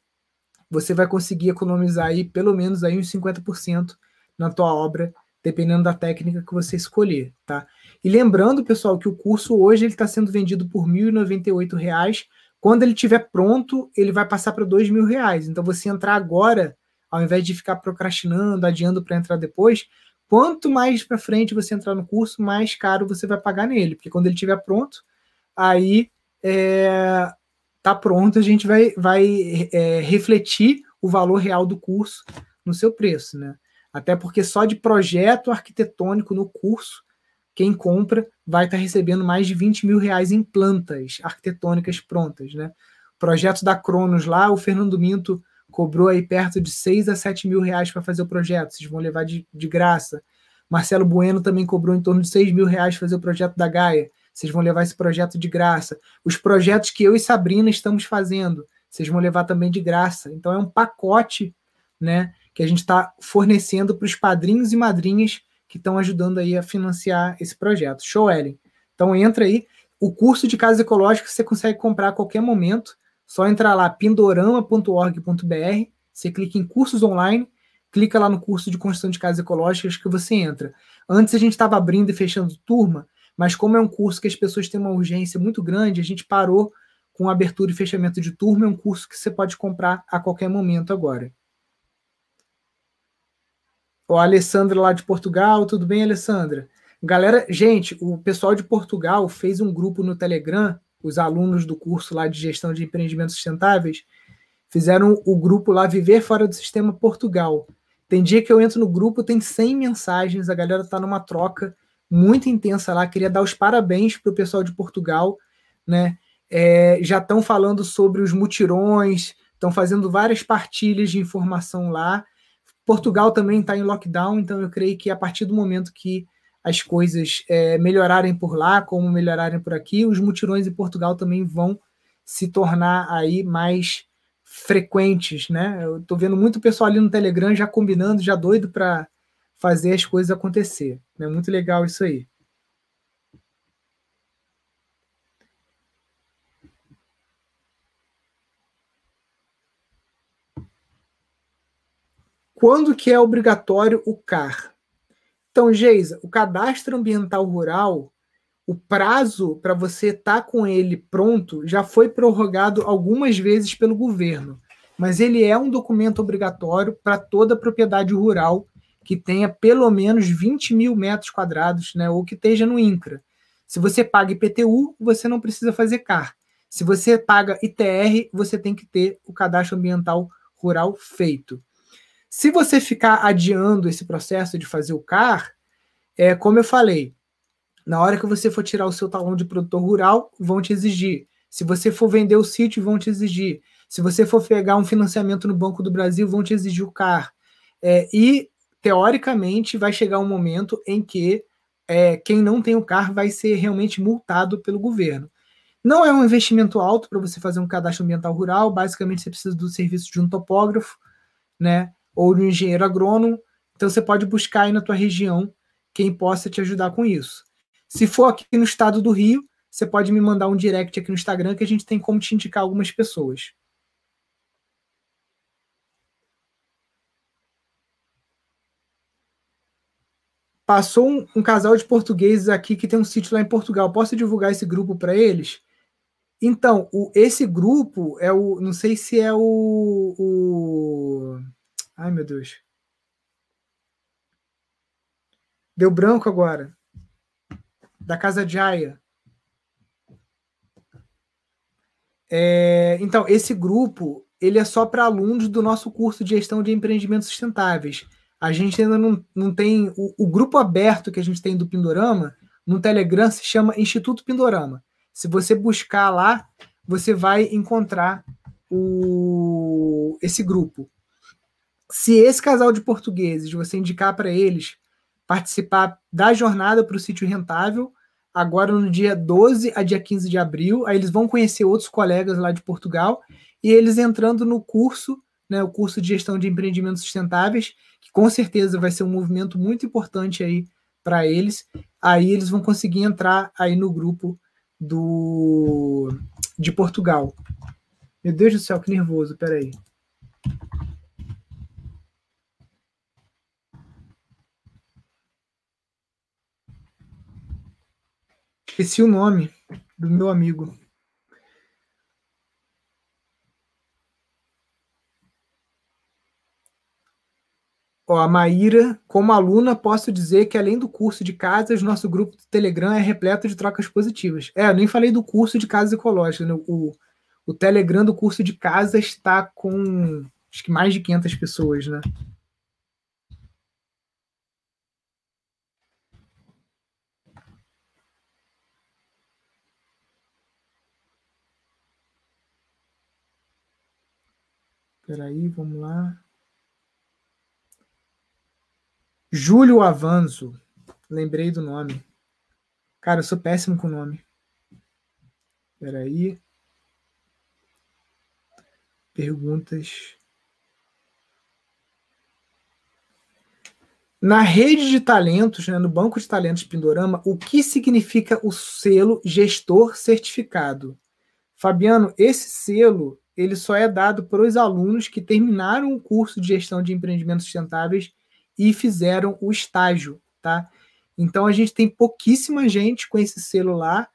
você vai conseguir economizar aí pelo menos aí uns 50% na tua obra, dependendo da técnica que você escolher, tá? E lembrando, pessoal, que o curso hoje ele está sendo vendido por R$ 1.098. Quando ele estiver pronto, ele vai passar para R$ 2.000. Então, você entrar agora, ao invés de ficar procrastinando, adiando para entrar depois, quanto mais para frente você entrar no curso, mais caro você vai pagar nele, porque quando ele estiver pronto, aí é, tá pronto, a gente vai, vai é, refletir o valor real do curso no seu preço, né? Até porque só de projeto arquitetônico no curso, quem compra vai estar tá recebendo mais de 20 mil reais em plantas arquitetônicas prontas, né? Projeto da Cronos lá, o Fernando Minto cobrou aí perto de 6 a 7 mil reais para fazer o projeto, vocês vão levar de, de graça. Marcelo Bueno também cobrou em torno de 6 mil reais fazer o projeto da Gaia. Vocês vão levar esse projeto de graça. Os projetos que eu e Sabrina estamos fazendo, vocês vão levar também de graça. Então é um pacote, né, que a gente está fornecendo para os padrinhos e madrinhas que estão ajudando aí a financiar esse projeto. Show, Ellen. Então entra aí. O curso de casas ecológicas você consegue comprar a qualquer momento. Só entrar lá pindorama.org.br, você clica em cursos online, clica lá no curso de construção de casas ecológicas que você entra. Antes a gente estava abrindo e fechando turma, mas como é um curso que as pessoas têm uma urgência muito grande, a gente parou com abertura e fechamento de turma, é um curso que você pode comprar a qualquer momento agora. O Alessandra lá de Portugal, tudo bem, Alessandra? Galera, gente, o pessoal de Portugal fez um grupo no Telegram, os alunos do curso lá de gestão de empreendimentos sustentáveis, fizeram o grupo lá Viver Fora do Sistema Portugal. Tem dia que eu entro no grupo, tem 100 mensagens, a galera tá numa troca muito intensa lá. Queria dar os parabéns para o pessoal de Portugal, né? É, já estão falando sobre os mutirões, estão fazendo várias partilhas de informação lá. Portugal também está em lockdown, então eu creio que a partir do momento que as coisas é, melhorarem por lá, como melhorarem por aqui, os mutirões em Portugal também vão se tornar aí mais frequentes, né? Eu estou vendo muito pessoal ali no Telegram já combinando, já doido para fazer as coisas acontecer. É muito legal isso aí. Quando que é obrigatório o CAR? Então, Geisa, o cadastro ambiental rural, o prazo para você estar tá com ele pronto já foi prorrogado algumas vezes pelo governo, mas ele é um documento obrigatório para toda propriedade rural que tenha pelo menos 20 mil metros quadrados, né, ou que esteja no INCRA. Se você paga IPTU, você não precisa fazer CAR. Se você paga ITR, você tem que ter o cadastro ambiental rural feito. Se você ficar adiando esse processo de fazer o CAR, é como eu falei, na hora que você for tirar o seu talão de produtor rural, vão te exigir. Se você for vender o sítio, vão te exigir. Se você for pegar um financiamento no Banco do Brasil, vão te exigir o CAR. É, e teoricamente, vai chegar um momento em que é, quem não tem o CAR vai ser realmente multado pelo governo. Não é um investimento alto para você fazer um cadastro ambiental rural, basicamente você precisa do serviço de um topógrafo, né, ou de um engenheiro agrônomo, então você pode buscar aí na tua região quem possa te ajudar com isso. Se for aqui no estado do Rio, você pode me mandar um direct aqui no Instagram que a gente tem como te indicar algumas pessoas. Passou um, um, casal de portugueses aqui que tem um sítio lá em Portugal. Posso divulgar esse grupo para eles? Então, o, esse grupo é o. Não sei se é o, o. Ai, meu Deus. Deu branco agora. Da Casa de Aya. É, então, esse grupo ele é só para alunos do nosso curso de gestão de empreendimentos sustentáveis a gente ainda não, não tem. O, o, grupo aberto que a gente tem do Pindorama, no Telegram, se chama Instituto Pindorama. Se você buscar lá, você vai encontrar o, esse grupo. Se esse casal de portugueses você indicar para eles participar da jornada para o sítio rentável, agora no dia 12 a dia 15 de abril, aí eles vão conhecer outros colegas lá de Portugal e eles entrando no curso, né, o curso de gestão de empreendimentos sustentáveis, que com certeza vai ser um movimento muito importante aí para eles. Aí eles vão conseguir entrar aí no grupo do de Portugal. Meu Deus do céu, que nervoso, peraí. Esqueci o nome do meu amigo. Ó, a Maíra, como aluna, posso dizer que além do curso de casas, nosso grupo do Telegram é repleto de trocas positivas. É, eu nem falei do curso de casas ecológicas. Né? O, o Telegram do curso de casas está com acho que mais de 500 pessoas, né? Peraí, vamos lá. Júlio Avanzo. Lembrei do nome. Cara, eu sou péssimo com o nome. Peraí. Perguntas. Na rede de talentos, né, no banco de talentos Pindorama, o que significa o selo gestor certificado? Fabiano, esse selo ele só é dado para os alunos que terminaram o curso de gestão de empreendimentos sustentáveis e fizeram o estágio, tá? Então a gente tem pouquíssima gente com esse lá.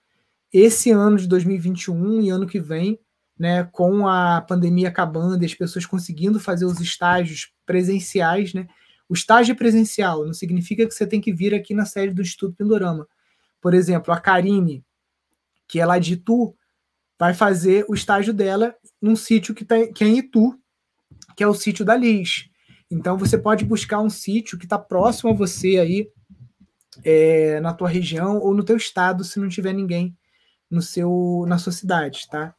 Esse ano de 2021 e ano que vem, né, com a pandemia acabando e as pessoas conseguindo fazer os estágios presenciais, né? O estágio é presencial não significa que você tem que vir aqui na sede do Instituto Pindorama. Por exemplo, a Karine, que é lá de Itu, vai fazer o estágio dela num sítio que, tá, que é em Itu, que é o sítio da Liz. Então você pode buscar um sítio que está próximo a você aí é, na tua região ou no teu estado, se não tiver ninguém no seu na sua cidade, tá?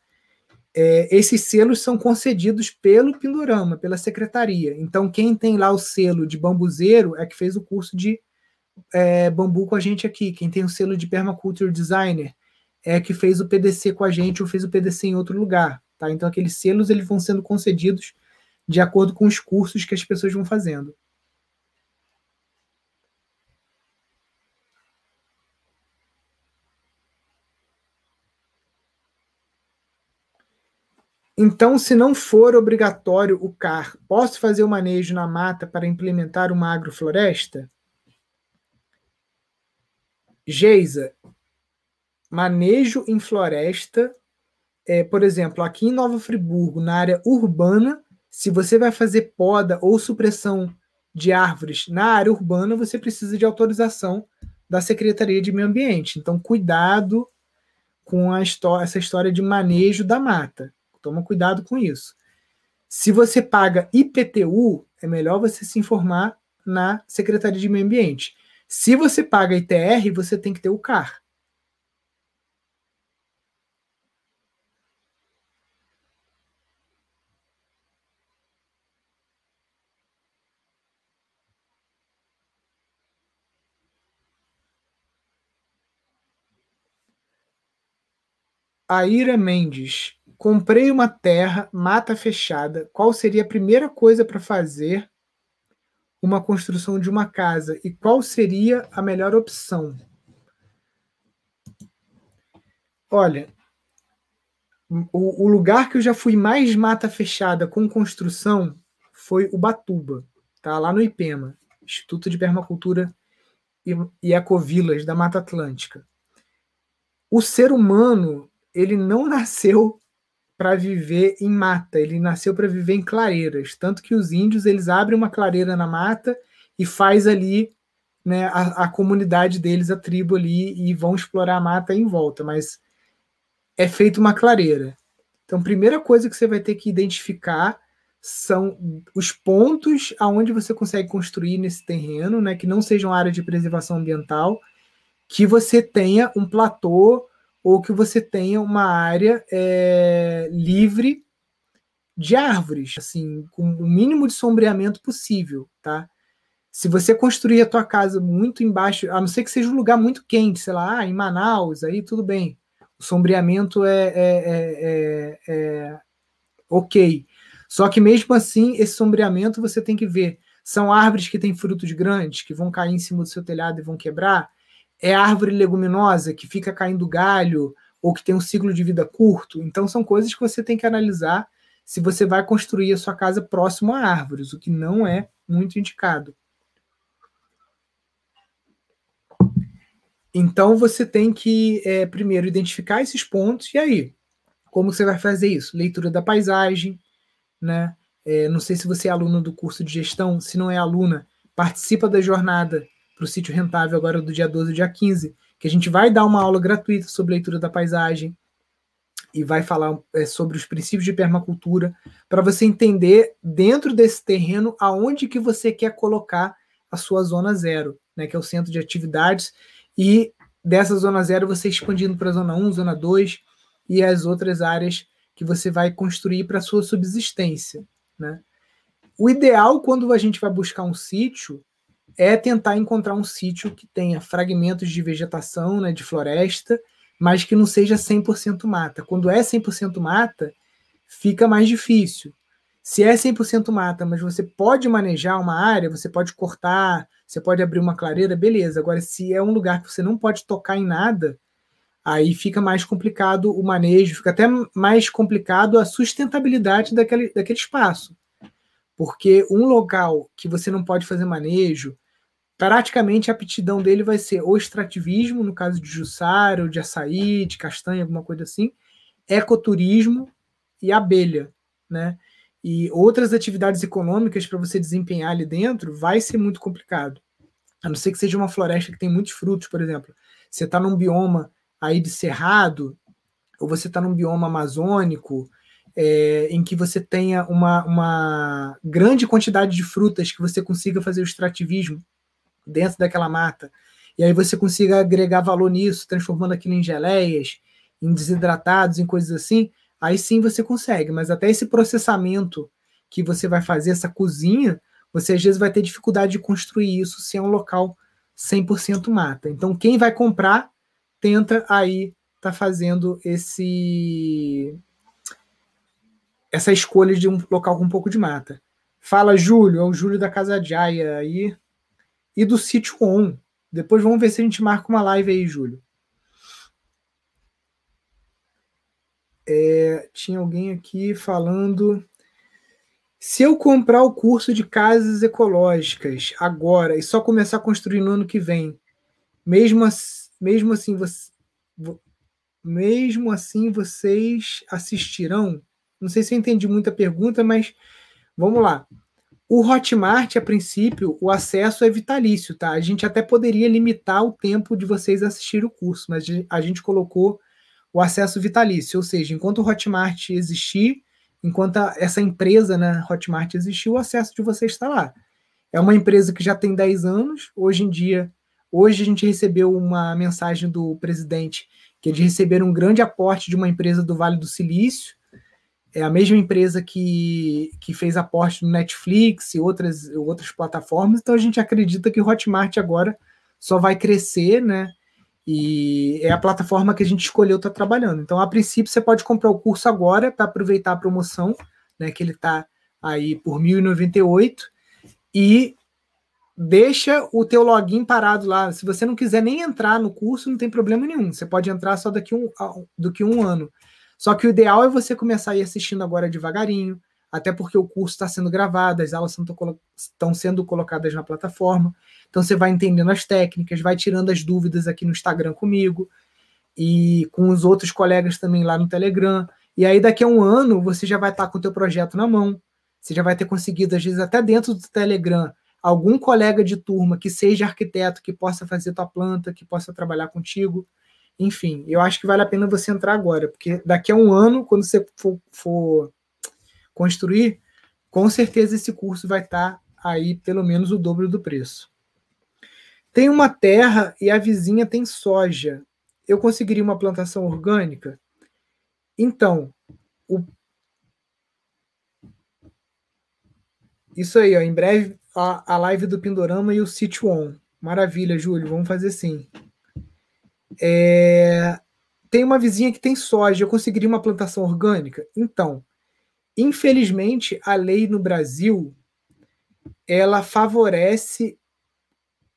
É, esses selos são concedidos pelo Pindorama, pela secretaria. Então quem tem lá o selo de bambuzeiro é que fez o curso de é, bambu com a gente aqui. Quem tem o selo de permaculture designer é que fez o PDC com a gente ou fez o PDC em outro lugar, tá? Então aqueles selos eles vão sendo concedidos de acordo com os cursos que as pessoas vão fazendo. Então, se não for obrigatório o CAR, posso fazer o manejo na mata para implementar uma agrofloresta? Geisa, manejo em floresta, é, por exemplo, aqui em Nova Friburgo, na área urbana, se você vai fazer poda ou supressão de árvores na área urbana, você precisa de autorização da Secretaria de Meio Ambiente. Então, cuidado com essa história de manejo da mata. Toma cuidado com isso. Se você paga IPTU, é melhor você se informar na Secretaria de Meio Ambiente. Se você paga ITR, você tem que ter o CAR. Aira Mendes. Comprei uma terra, mata fechada. Qual seria a primeira coisa para fazer uma construção de uma casa? E qual seria a melhor opção? Olha, o, o lugar que eu já fui mais mata fechada com construção foi Ubatuba, tá? Lá no IPEMA, Instituto de Permacultura e Ecovilas da Mata Atlântica. O ser humano ele não nasceu para viver em mata, ele nasceu para viver em clareiras. Tanto que os índios eles abrem uma clareira na mata e faz ali né, a, a comunidade deles, a tribo ali, e vão explorar a mata em volta. Mas é feita uma clareira. Então, primeira coisa que você vai ter que identificar são os pontos aonde você consegue construir nesse terreno, né, que não sejam área de preservação ambiental, que você tenha um platô ou que você tenha uma área é, livre de árvores, assim, com o mínimo de sombreamento possível, tá? Se você construir a tua casa muito embaixo, a não ser que seja um lugar muito quente, sei lá, ah, em Manaus, aí tudo bem. O sombreamento é, é, é, é, é ok. Só que mesmo assim, esse sombreamento você tem que ver. São árvores que têm frutos grandes, que vão cair em cima do seu telhado e vão quebrar. É árvore leguminosa que fica caindo galho ou que tem um ciclo de vida curto. Então são coisas que você tem que analisar se você vai construir a sua casa próximo a árvores, o que não é muito indicado. Então você tem que é, primeiro identificar esses pontos e aí como você vai fazer isso? Leitura da paisagem, né? É, não sei se você é aluna do curso de gestão, se não é aluna, participa da jornada para o sítio rentável agora do dia 12 e dia 15, que a gente vai dar uma aula gratuita sobre leitura da paisagem e vai falar é, sobre os princípios de permacultura para você entender dentro desse terreno aonde que você quer colocar a sua zona zero, né, que é o centro de atividades e dessa zona zero você expandindo para a zona 1, zona 2 e as outras áreas que você vai construir para sua subsistência, né? O ideal quando a gente vai buscar um sítio é tentar encontrar um sítio que tenha fragmentos de vegetação, né, de floresta, mas que não seja 100% mata. Quando é 100% mata, fica mais difícil. Se é 100% mata, mas você pode manejar uma área, você pode cortar, você pode abrir uma clareira, beleza. Agora, se é um lugar que você não pode tocar em nada, aí fica mais complicado o manejo, fica até mais complicado a sustentabilidade daquele, daquele espaço. Porque um local que você não pode fazer manejo, praticamente a aptidão dele vai ser o extrativismo, no caso de Jussara, ou de açaí, de castanha, alguma coisa assim, ecoturismo e abelha, né? E outras atividades econômicas para você desempenhar ali dentro vai ser muito complicado. A não ser que seja uma floresta que tem muitos frutos, por exemplo. Você está num bioma aí de cerrado, ou você está num bioma amazônico, é, em que você tenha uma, uma grande quantidade de frutas que você consiga fazer o extrativismo dentro daquela mata, e aí você consiga agregar valor nisso, transformando aquilo em geleias, em desidratados, em coisas assim, aí sim você consegue, mas até esse processamento que você vai fazer, essa cozinha, você às vezes vai ter dificuldade de construir isso se é um local 100% mata. Então, quem vai comprar tenta aí tá fazendo esse essa escolha de um local com um pouco de mata. Fala, Júlio, é o Júlio da Casa Jaya aí e do sítio On. Depois vamos ver se a gente marca uma live aí, Júlio. É, tinha alguém aqui falando. Se eu comprar o curso de casas ecológicas agora e só começar a construir no ano que vem, mesmo mesmo assim, você, mesmo assim vocês assistirão? Não sei se eu entendi muita pergunta, mas vamos lá. O Hotmart, a princípio, o acesso é vitalício, tá? A gente até poderia limitar o tempo de vocês assistir o curso, mas a gente colocou o acesso vitalício, ou seja, enquanto o Hotmart existir, enquanto essa empresa, né, Hotmart existir, o acesso de vocês está lá. É uma empresa que já tem 10 anos, hoje em dia Hoje a gente recebeu uma mensagem do presidente que eles receberam um grande aporte de uma empresa do Vale do Silício, é a mesma empresa que, que fez aporte no Netflix e outras, outras plataformas, então a gente acredita que o Hotmart agora só vai crescer, né? E é a plataforma que a gente escolheu estar tá trabalhando. Então, a princípio, você pode comprar o curso agora para aproveitar a promoção, né? Que ele está aí por R$ 1.098 e deixa o teu login parado lá. Se você não quiser nem entrar no curso, não tem problema nenhum. Você pode entrar só daqui um, do que um ano. Só que o ideal é você começar a ir assistindo agora devagarinho, até porque o curso está sendo gravado, as aulas estão sendo colocadas na plataforma. Então você vai entendendo as técnicas, vai tirando as dúvidas aqui no Instagram comigo e com os outros colegas também lá no Telegram. E aí daqui a um ano você já vai estar com o teu projeto na mão. Você já vai ter conseguido, às vezes, até dentro do Telegram, algum colega de turma que seja arquiteto, que possa fazer tua planta, que possa trabalhar contigo. Enfim, eu acho que vale a pena você entrar agora, porque daqui a um ano, quando você for, for construir, com certeza esse curso vai estar aí pelo menos o dobro do preço. Tem uma terra e a vizinha tem soja. Eu conseguiria uma plantação orgânica? Então, o Isso aí, ó. Em breve a, a live do Pindorama e o Sítio On. Maravilha, Júlio. Vamos fazer sim. É... Tem uma vizinha que tem soja. Eu conseguiria uma plantação orgânica? Então, infelizmente, a lei no Brasil ela favorece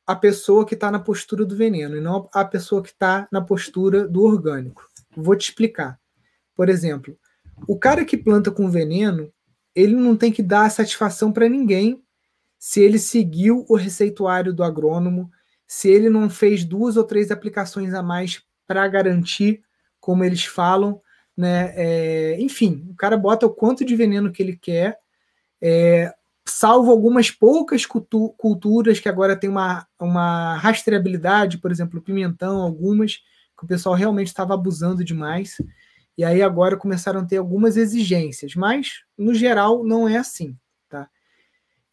a pessoa que está na postura do veneno e não a pessoa que está na postura do orgânico. Vou te explicar. Por exemplo, o cara que planta com veneno, ele não tem que dar satisfação para ninguém se ele seguiu o receituário do agrônomo, se ele não fez duas ou três aplicações a mais para garantir, como eles falam, né? É, enfim, o cara bota o quanto de veneno que ele quer. É, salvo algumas poucas cultu culturas que agora tem uma, uma rastreabilidade, por exemplo, pimentão, algumas, que o pessoal realmente estava abusando demais. E aí agora começaram a ter algumas exigências, mas no geral não é assim, tá?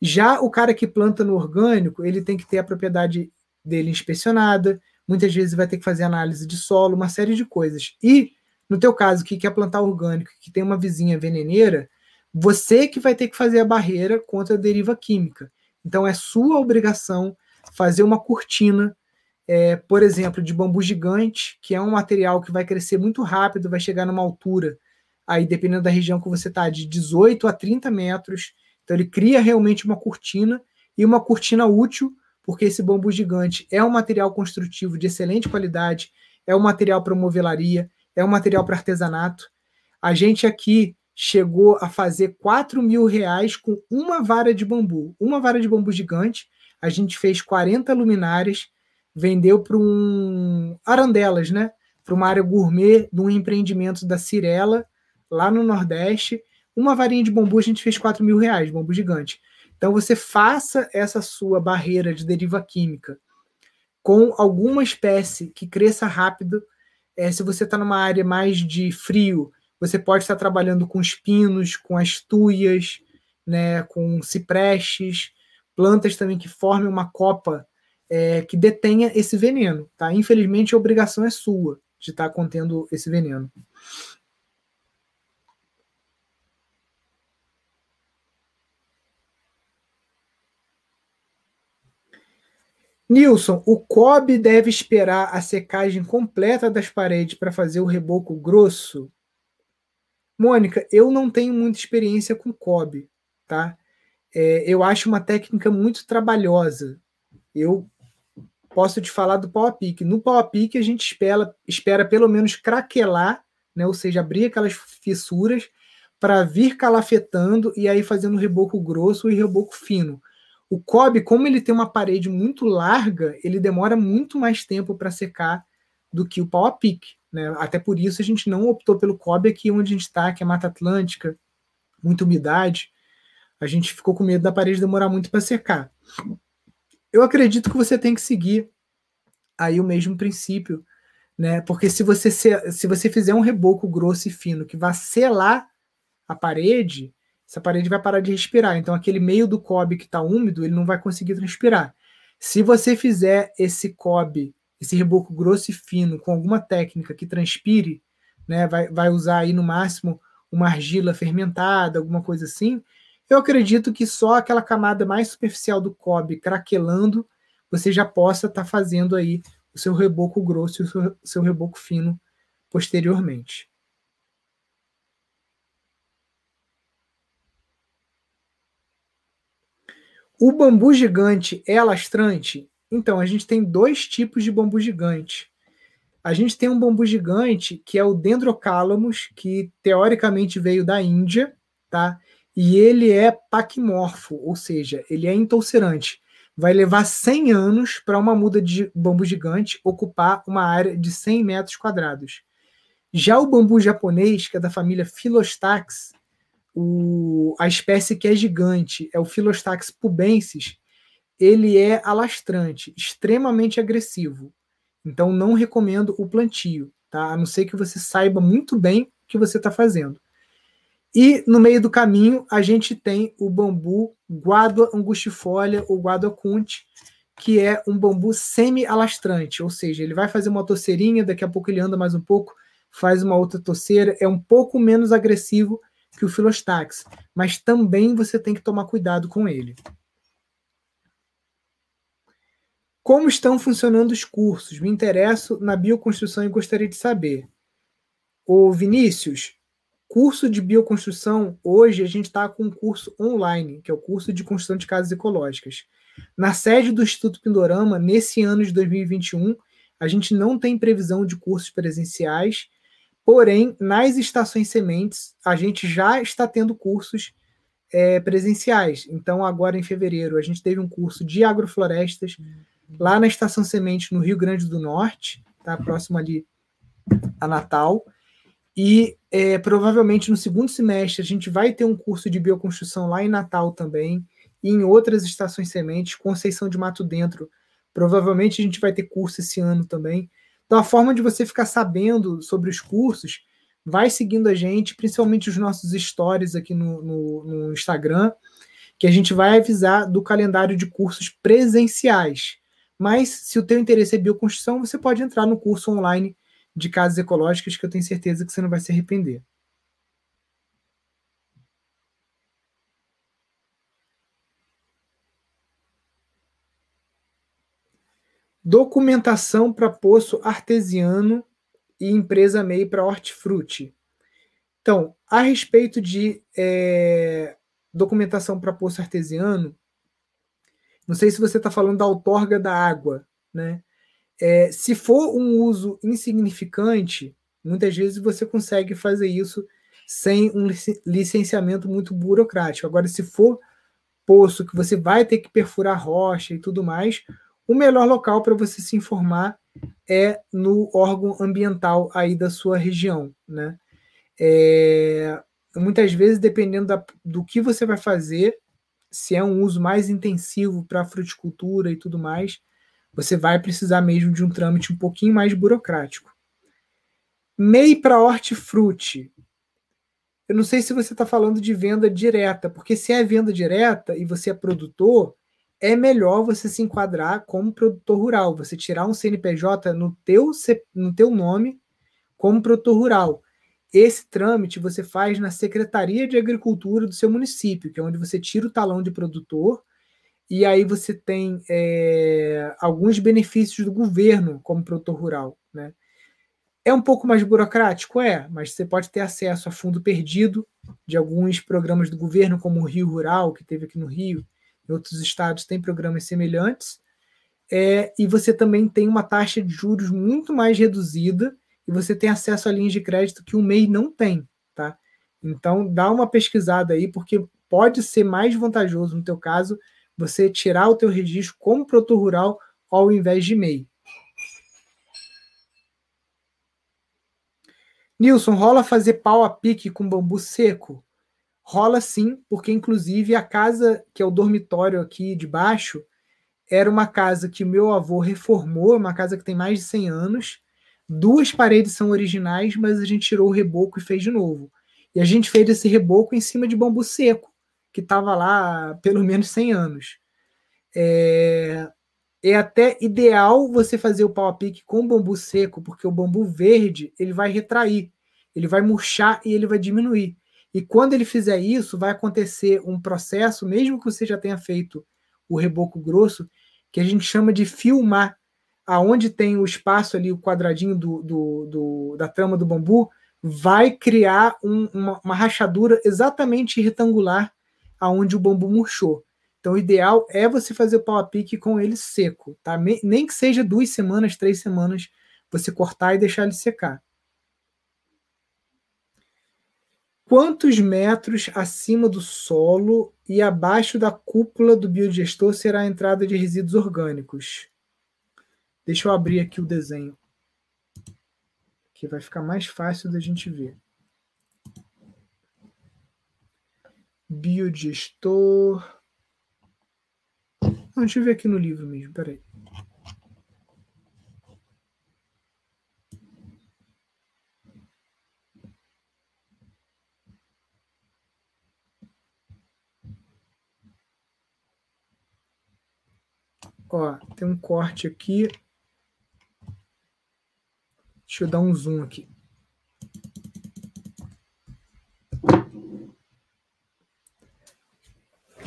Já o cara que planta no orgânico, ele tem que ter a propriedade dele inspecionada, muitas vezes vai ter que fazer análise de solo, uma série de coisas. E no teu caso, que quer plantar orgânico, que tem uma vizinha veneneira, você que vai ter que fazer a barreira contra a deriva química. Então é sua obrigação fazer uma cortina, é, por exemplo, de bambu gigante, que é um material que vai crescer muito rápido, vai chegar numa altura, aí dependendo da região que você está, de 18 a 30 metros. Então ele cria realmente uma cortina e uma cortina útil, porque esse bambu gigante é um material construtivo de excelente qualidade, é um material para movelaria, é um material para artesanato. A gente aqui chegou a fazer 4 mil reais com uma vara de bambu. Uma vara de bambu gigante. A gente fez 40 luminárias, vendeu para um. Arandelas, né? Para uma área gourmet de um empreendimento da Cirela, lá no Nordeste. Uma varinha de bambu a gente fez 4 mil reais, bambu gigante. Então você faça essa sua barreira de deriva química com alguma espécie que cresça rápido. É, se você está numa área mais de frio, você pode estar trabalhando com os pinos, com as tuias, né, com ciprestes, plantas também que formem uma copa é, que detenha esse veneno. Tá? Infelizmente, a obrigação é sua de estar contendo esse veneno. Nilson, o cobre deve esperar a secagem completa das paredes para fazer o reboco grosso? Mônica, eu não tenho muita experiência com COB, tá? É, eu acho uma técnica muito trabalhosa. Eu posso te falar do Power Pick. No Power Pick a gente espera, espera pelo menos craquelar, né? ou seja, abrir aquelas fissuras para vir calafetando e aí fazendo reboco grosso e reboco fino. O cobre, como ele tem uma parede muito larga, ele demora muito mais tempo para secar do que o Power Pick. Né? Até por isso a gente não optou pelo cobre aqui onde a gente está, que é Mata Atlântica, muita umidade. A gente ficou com medo da parede demorar muito para secar. Eu acredito que você tem que seguir aí o mesmo princípio, né? Porque se você se você fizer um reboco grosso e fino que vai selar a parede, essa parede vai parar de respirar. Então aquele meio do cobre que está úmido, ele não vai conseguir transpirar. Se você fizer esse cobre esse reboco grosso e fino com alguma técnica que transpire, né, vai, vai usar aí no máximo uma argila fermentada, alguma coisa assim, eu acredito que só aquela camada mais superficial do cobre craquelando, você já possa estar tá fazendo aí o seu reboco grosso e o seu, seu reboco fino posteriormente. O bambu gigante é alastrante? Então, a gente tem dois tipos de bambu gigante. A gente tem um bambu gigante que é o Dendrocalamus, que teoricamente veio da Índia, tá? E ele é paquimorfo, ou seja, ele é intolcerante. Vai levar 100 anos para uma muda de bambu gigante ocupar uma área de 100 metros quadrados. Já o bambu japonês, que é da família Philostax, o, a espécie que é gigante é o Philostax pubensis, ele é alastrante, extremamente agressivo. Então não recomendo o plantio, tá? A não ser que você saiba muito bem o que você está fazendo. E no meio do caminho a gente tem o bambu guadua angustifolia ou guadua cunte, que é um bambu semi-alastrante, ou seja, ele vai fazer uma toceirinha, daqui a pouco ele anda mais um pouco, faz uma outra toceira, é um pouco menos agressivo que o Filostax, mas também você tem que tomar cuidado com ele. Como estão funcionando os cursos? Me interesso na bioconstrução e gostaria de saber. O Vinícius, curso de bioconstrução, hoje a gente está com um curso online, que é o curso de construção de casas ecológicas. Na sede do Instituto Pindorama, nesse ano de 2021, a gente não tem previsão de cursos presenciais, porém, nas estações sementes, a gente já está tendo cursos é, presenciais. Então, agora em fevereiro, a gente teve um curso de agroflorestas, lá na Estação Semente, no Rio Grande do Norte, tá? próximo ali a Natal. E é, provavelmente no segundo semestre a gente vai ter um curso de bioconstrução lá em Natal também, e em outras estações sementes, Conceição de Mato Dentro. Provavelmente a gente vai ter curso esse ano também. Então a forma de você ficar sabendo sobre os cursos, vai seguindo a gente, principalmente os nossos stories aqui no, no, no Instagram, que a gente vai avisar do calendário de cursos presenciais. Mas se o teu interesse é bioconstrução, você pode entrar no curso online de casas ecológicas que eu tenho certeza que você não vai se arrepender. Documentação para poço artesiano e empresa MEI para hortifruti. Então, a respeito de é, documentação para poço artesiano, não sei se você está falando da outorga da água, né? É, se for um uso insignificante, muitas vezes você consegue fazer isso sem um licenciamento muito burocrático. Agora, se for poço que você vai ter que perfurar rocha e tudo mais, o melhor local para você se informar é no órgão ambiental aí da sua região, né? É, muitas vezes, dependendo da, do que você vai fazer, se é um uso mais intensivo para fruticultura e tudo mais, você vai precisar mesmo de um trâmite um pouquinho mais burocrático. MEI para hortifruti. Eu não sei se você está falando de venda direta, porque se é venda direta e você é produtor, é melhor você se enquadrar como produtor rural, você tirar um CNPJ no teu, no teu nome como produtor rural. Esse trâmite você faz na Secretaria de Agricultura do seu município, que é onde você tira o talão de produtor, e aí você tem é, alguns benefícios do governo como produtor rural. Né? É um pouco mais burocrático? É, mas você pode ter acesso a fundo perdido de alguns programas do governo, como o Rio Rural, que teve aqui no Rio, outros estados tem programas semelhantes. É, e você também tem uma taxa de juros muito mais reduzida e você tem acesso a linhas de crédito que o MEI não tem, tá? Então dá uma pesquisada aí, porque pode ser mais vantajoso no teu caso você tirar o teu registro como produtor rural ao invés de MEI. Nilson, rola fazer pau a pique com bambu seco? Rola sim, porque inclusive a casa que é o dormitório aqui de baixo era uma casa que meu avô reformou, uma casa que tem mais de 100 anos, Duas paredes são originais, mas a gente tirou o reboco e fez de novo. E a gente fez esse reboco em cima de bambu seco, que estava lá pelo menos 100 anos. É, é até ideal você fazer o pau a pique com bambu seco, porque o bambu verde ele vai retrair, ele vai murchar e ele vai diminuir. E quando ele fizer isso, vai acontecer um processo, mesmo que você já tenha feito o reboco grosso, que a gente chama de filmar aonde tem o espaço ali, o quadradinho do, do, do da trama do bambu, vai criar um, uma, uma, rachadura exatamente retangular aonde o bambu murchou. Então, o ideal é você fazer o pau a pique com ele seco, tá? Nem que seja duas semanas, três semanas, você cortar e deixar ele secar. Quantos metros acima do solo e abaixo da cúpula do biodigestor será a entrada de resíduos orgânicos? Deixa eu abrir aqui o desenho, que vai ficar mais fácil da gente ver. Biodigestor. Não, deixa eu ver aqui no livro mesmo, peraí. Ó, tem um corte aqui Deixa eu dar um zoom aqui.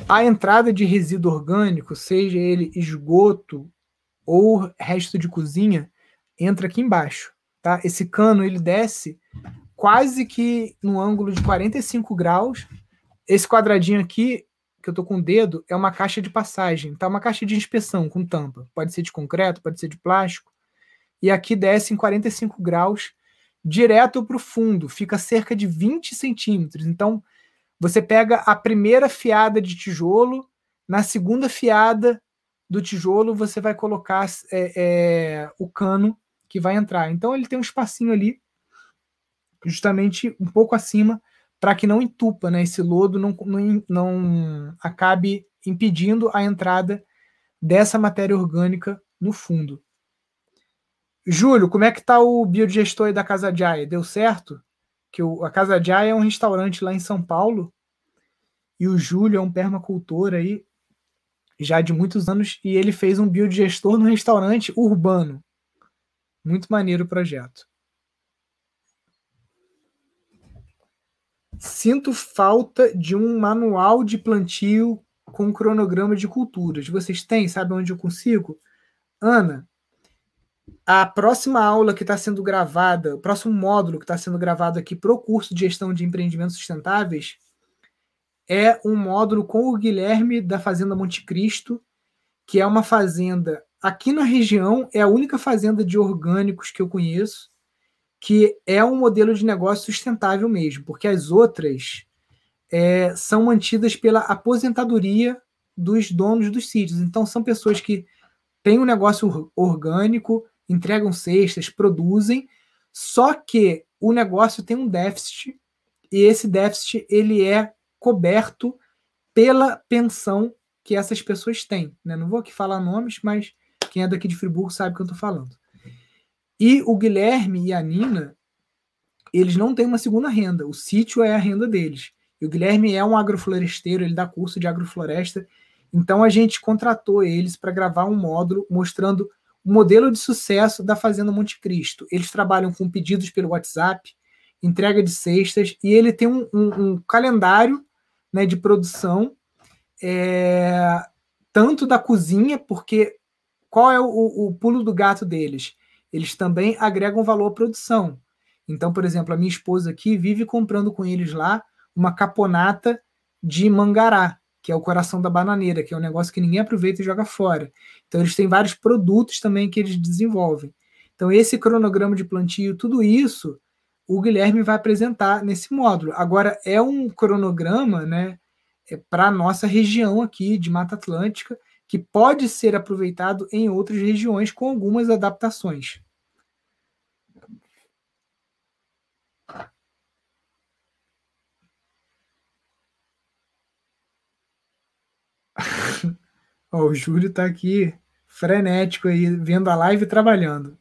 a entrada de resíduo orgânico, seja ele esgoto ou resto de cozinha, entra aqui embaixo, tá? Esse cano ele desce quase que no ângulo de 45 graus. Esse quadradinho aqui que eu tô com o dedo é uma caixa de passagem, tá? Uma caixa de inspeção com tampa. Pode ser de concreto, pode ser de plástico. E aqui desce em 45 graus direto para o fundo, fica cerca de 20 centímetros. Então, você pega a primeira fiada de tijolo, na segunda fiada do tijolo você vai colocar é, é, o cano que vai entrar. Então ele tem um espacinho ali, justamente um pouco acima, para que não entupa, né? Esse lodo não, não, não acabe impedindo a entrada dessa matéria orgânica no fundo. Júlio, como é que tá o biodigestor aí da Casa Jaya? Deu certo? Que o, a Casa Jaya é um restaurante lá em São Paulo e o Júlio é um permacultor aí já de muitos anos e ele fez um biodigestor no restaurante urbano. Muito maneiro o projeto. Sinto falta de um manual de plantio com cronograma de culturas. Vocês têm? Sabe onde eu consigo? Ana, a próxima aula que está sendo gravada, o próximo módulo que está sendo gravado aqui para o curso de gestão de empreendimentos sustentáveis é um módulo com o Guilherme da Fazenda Monte Cristo, que é uma fazenda aqui na região, é a única fazenda de orgânicos que eu conheço, que é um modelo de negócio sustentável mesmo, porque as outras é, são mantidas pela aposentadoria dos donos dos sítios. Então, são pessoas que têm um negócio orgânico, entregam cestas, produzem, só que o negócio tem um déficit e esse déficit ele é coberto pela pensão que essas pessoas têm. Né? Não vou aqui falar nomes, mas quem é daqui de Friburgo sabe o que eu estou falando. E o Guilherme e a Nina, eles não têm uma segunda renda. O sítio é a renda deles. E o Guilherme é um agrofloresteiro, ele dá curso de agrofloresta. Então a gente contratou eles para gravar um módulo mostrando o modelo de sucesso da Fazenda Monte Cristo. Eles trabalham com pedidos pelo WhatsApp, entrega de cestas, e ele tem um, um, um calendário né, de produção, é, tanto da cozinha, porque qual é o, o pulo do gato deles? Eles também agregam valor à produção. Então, por exemplo, a minha esposa aqui vive comprando com eles lá uma caponata de mangará, que é o coração da bananeira, que é um negócio que ninguém aproveita e joga fora. Então, eles têm vários produtos também que eles desenvolvem. Então, esse cronograma de plantio, tudo isso, o Guilherme vai apresentar nesse módulo. Agora, é um cronograma né, é para a nossa região aqui de Mata Atlântica, que pode ser aproveitado em outras regiões com algumas adaptações. <laughs> oh, o Júlio está aqui frenético aí, vendo a live e trabalhando.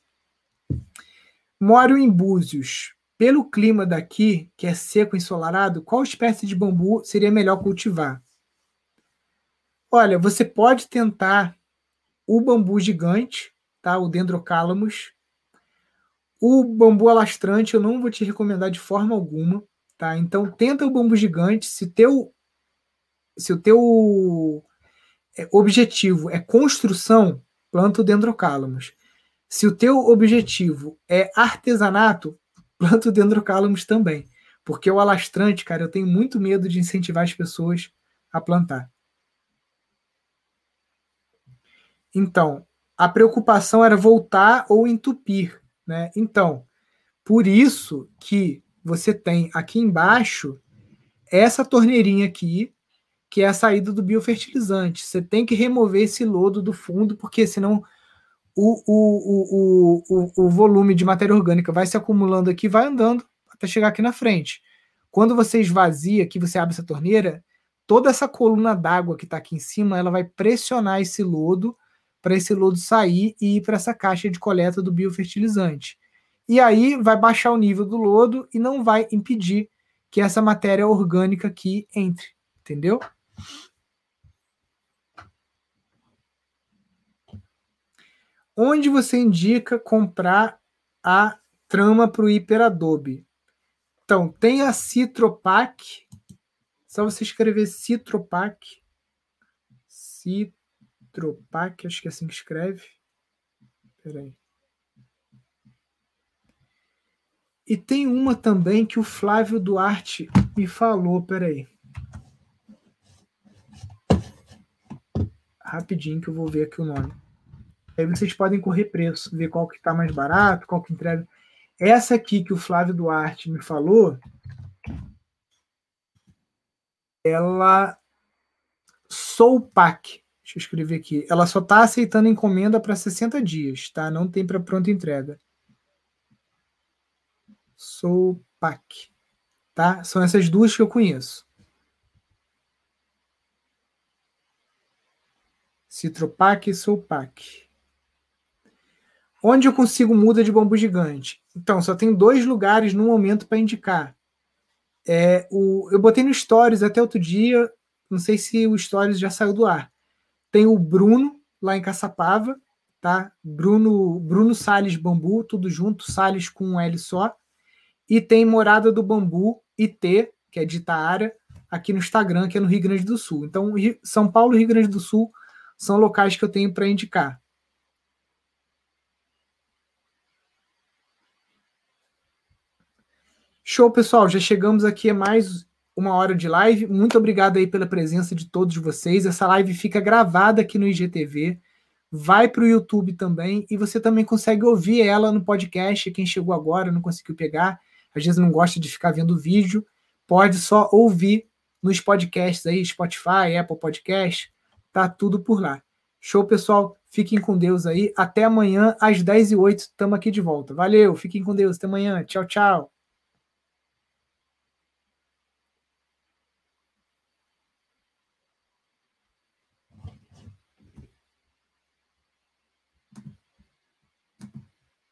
Moro em Búzios. Pelo clima daqui, que é seco e ensolarado, qual espécie de bambu seria melhor cultivar? Olha, você pode tentar o bambu gigante, tá? O Dendrocalamus. O bambu alastrante eu não vou te recomendar de forma alguma, tá? Então tenta o bambu gigante, se teu se o teu é, objetivo é construção, planta o Dendrocalamus. Se o teu objetivo é artesanato, planta o Dendrocalamus também. Porque o alastrante, cara, eu tenho muito medo de incentivar as pessoas a plantar. Então, a preocupação era voltar ou entupir, né? Então, por isso que você tem aqui embaixo essa torneirinha aqui, que é a saída do biofertilizante. Você tem que remover esse lodo do fundo, porque senão o, o, o, o, o volume de matéria orgânica vai se acumulando aqui, vai andando até chegar aqui na frente. Quando você esvazia, que você abre essa torneira, toda essa coluna d'água que está aqui em cima, ela vai pressionar esse lodo para esse lodo sair e ir para essa caixa de coleta do biofertilizante. E aí vai baixar o nível do lodo e não vai impedir que essa matéria orgânica aqui entre, entendeu? Onde você indica comprar a trama para o hiperadobe? Então, tem a Citropac, só você escrever Citropac, Citropac, acho que é assim que escreve. Peraí. E tem uma também que o Flávio Duarte me falou, peraí. Rapidinho que eu vou ver aqui o nome. Aí vocês podem correr preço, ver qual que está mais barato, qual que entrega. Essa aqui que o Flávio Duarte me falou, ela Soupac. Deixa eu escrever aqui. Ela só está aceitando encomenda para 60 dias, tá? Não tem para pronta entrega. Soupac. Tá? São essas duas que eu conheço. Citropac e Soupac. Onde eu consigo muda de bambu gigante? Então, só tem dois lugares no momento para indicar. É, o, eu botei no Stories até outro dia, não sei se o Stories já saiu do ar. Tem o Bruno, lá em Caçapava, tá? Bruno, Bruno Sales Bambu, tudo junto, Sales com um L só. E tem Morada do Bambu, IT, que é de Itaara, aqui no Instagram, que é no Rio Grande do Sul. Então, São Paulo e Rio Grande do Sul são locais que eu tenho para indicar. Show, pessoal. Já chegamos aqui a mais uma hora de live. Muito obrigado aí pela presença de todos vocês. Essa live fica gravada aqui no IGTV, vai para o YouTube também e você também consegue ouvir ela no podcast. Quem chegou agora não conseguiu pegar, às vezes não gosta de ficar vendo o vídeo, pode só ouvir nos podcasts aí, Spotify, Apple Podcast, tá tudo por lá. Show, pessoal. Fiquem com Deus aí. Até amanhã, às 10 e 08 estamos aqui de volta. Valeu, fiquem com Deus. Até amanhã. Tchau, tchau.